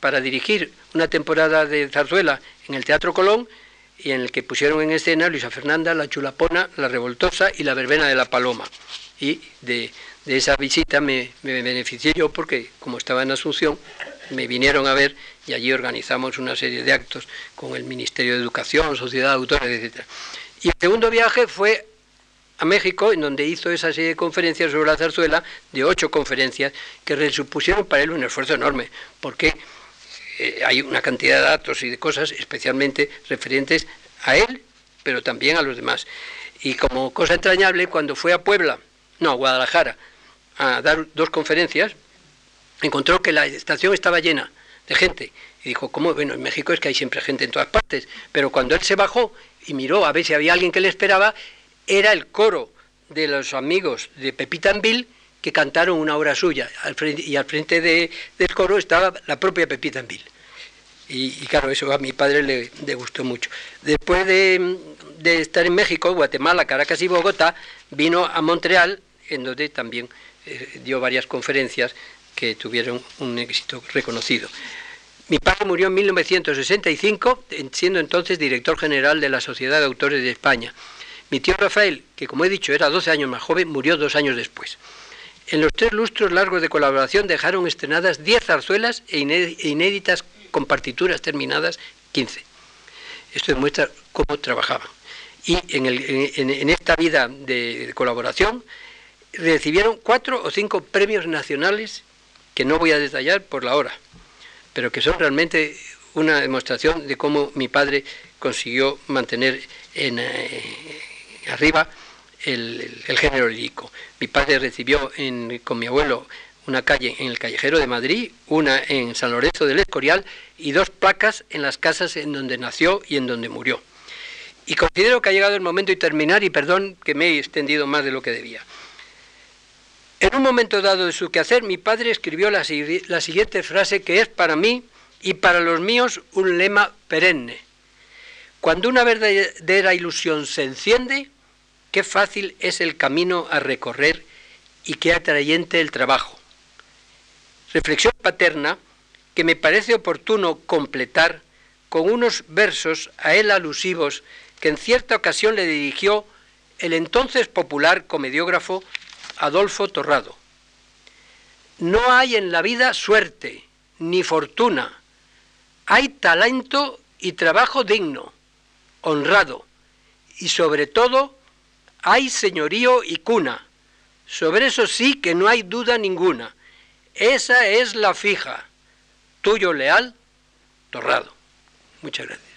para dirigir una temporada de zarzuela en el Teatro Colón, y en el que pusieron en escena Luisa Fernanda, La Chulapona, La Revoltosa y La Verbena de la Paloma. Y de, esa visita me, beneficié yo porque, como estaba en Asunción, me vinieron a ver y allí organizamos una serie de actos con el Ministerio de Educación, Sociedad Autores, etc. Y el segundo viaje fue a México, en donde hizo esa serie de conferencias sobre la zarzuela, de ocho conferencias, que supusieron para él un esfuerzo enorme, porque eh, hay una cantidad de datos y de cosas especialmente referentes a él, pero también a los demás. Y como cosa entrañable, cuando fue a Puebla, no, a Guadalajara, a dar dos conferencias, encontró que la estación estaba llena de gente. Y dijo, ¿cómo? Bueno, en México es que hay siempre gente en todas partes. Pero cuando él se bajó y miró a ver si había alguien que le esperaba, era el coro de los amigos de Pepita Bill que cantaron una obra suya. y al frente del coro estaba la propia Pepita Bill. Y, claro, eso a mi padre le, gustó mucho. Después de, estar en México, Guatemala, Caracas y Bogotá, vino a Montreal, en donde también eh, dio varias conferencias que tuvieron un éxito reconocido. Mi padre murió en 1965, siendo entonces director general de la Sociedad de Autores de España. Mi tío Rafael, que como he dicho era 12 años más joven, murió dos años después. En los tres lustros largos de colaboración dejaron estrenadas 10 zarzuelas e, e inéditas con partituras terminadas 15. Esto demuestra cómo trabajaban. Y en, esta vida de, colaboración recibieron cuatro o cinco premios nacionales que no voy a detallar por la hora, pero que son realmente una demostración de cómo mi padre consiguió mantener en, eh, arriba el, género lírico. Mi padre recibió con mi abuelo una calle en el Callejero de Madrid, una en San Lorenzo del Escorial y dos placas en las casas en donde nació y en donde murió. Y considero que ha llegado el momento de terminar y perdón que me he extendido más de lo que debía. En un momento dado de su quehacer, mi padre escribió la, la siguiente frase que es para mí y para los míos un lema perenne. Cuando una verdadera ilusión se enciende, qué fácil es el camino a recorrer y qué atrayente el trabajo reflexión paterna que me parece oportuno completar con unos versos a él alusivos que en cierta ocasión le dirigió el entonces popular comediógrafo Adolfo Torrado. No hay en la vida suerte ni fortuna, hay talento y trabajo digno, honrado, y sobre todo hay señorío y cuna. Sobre eso sí que no hay duda ninguna. Esa es la fija. Tuyo leal, Torrado. Muchas gracias.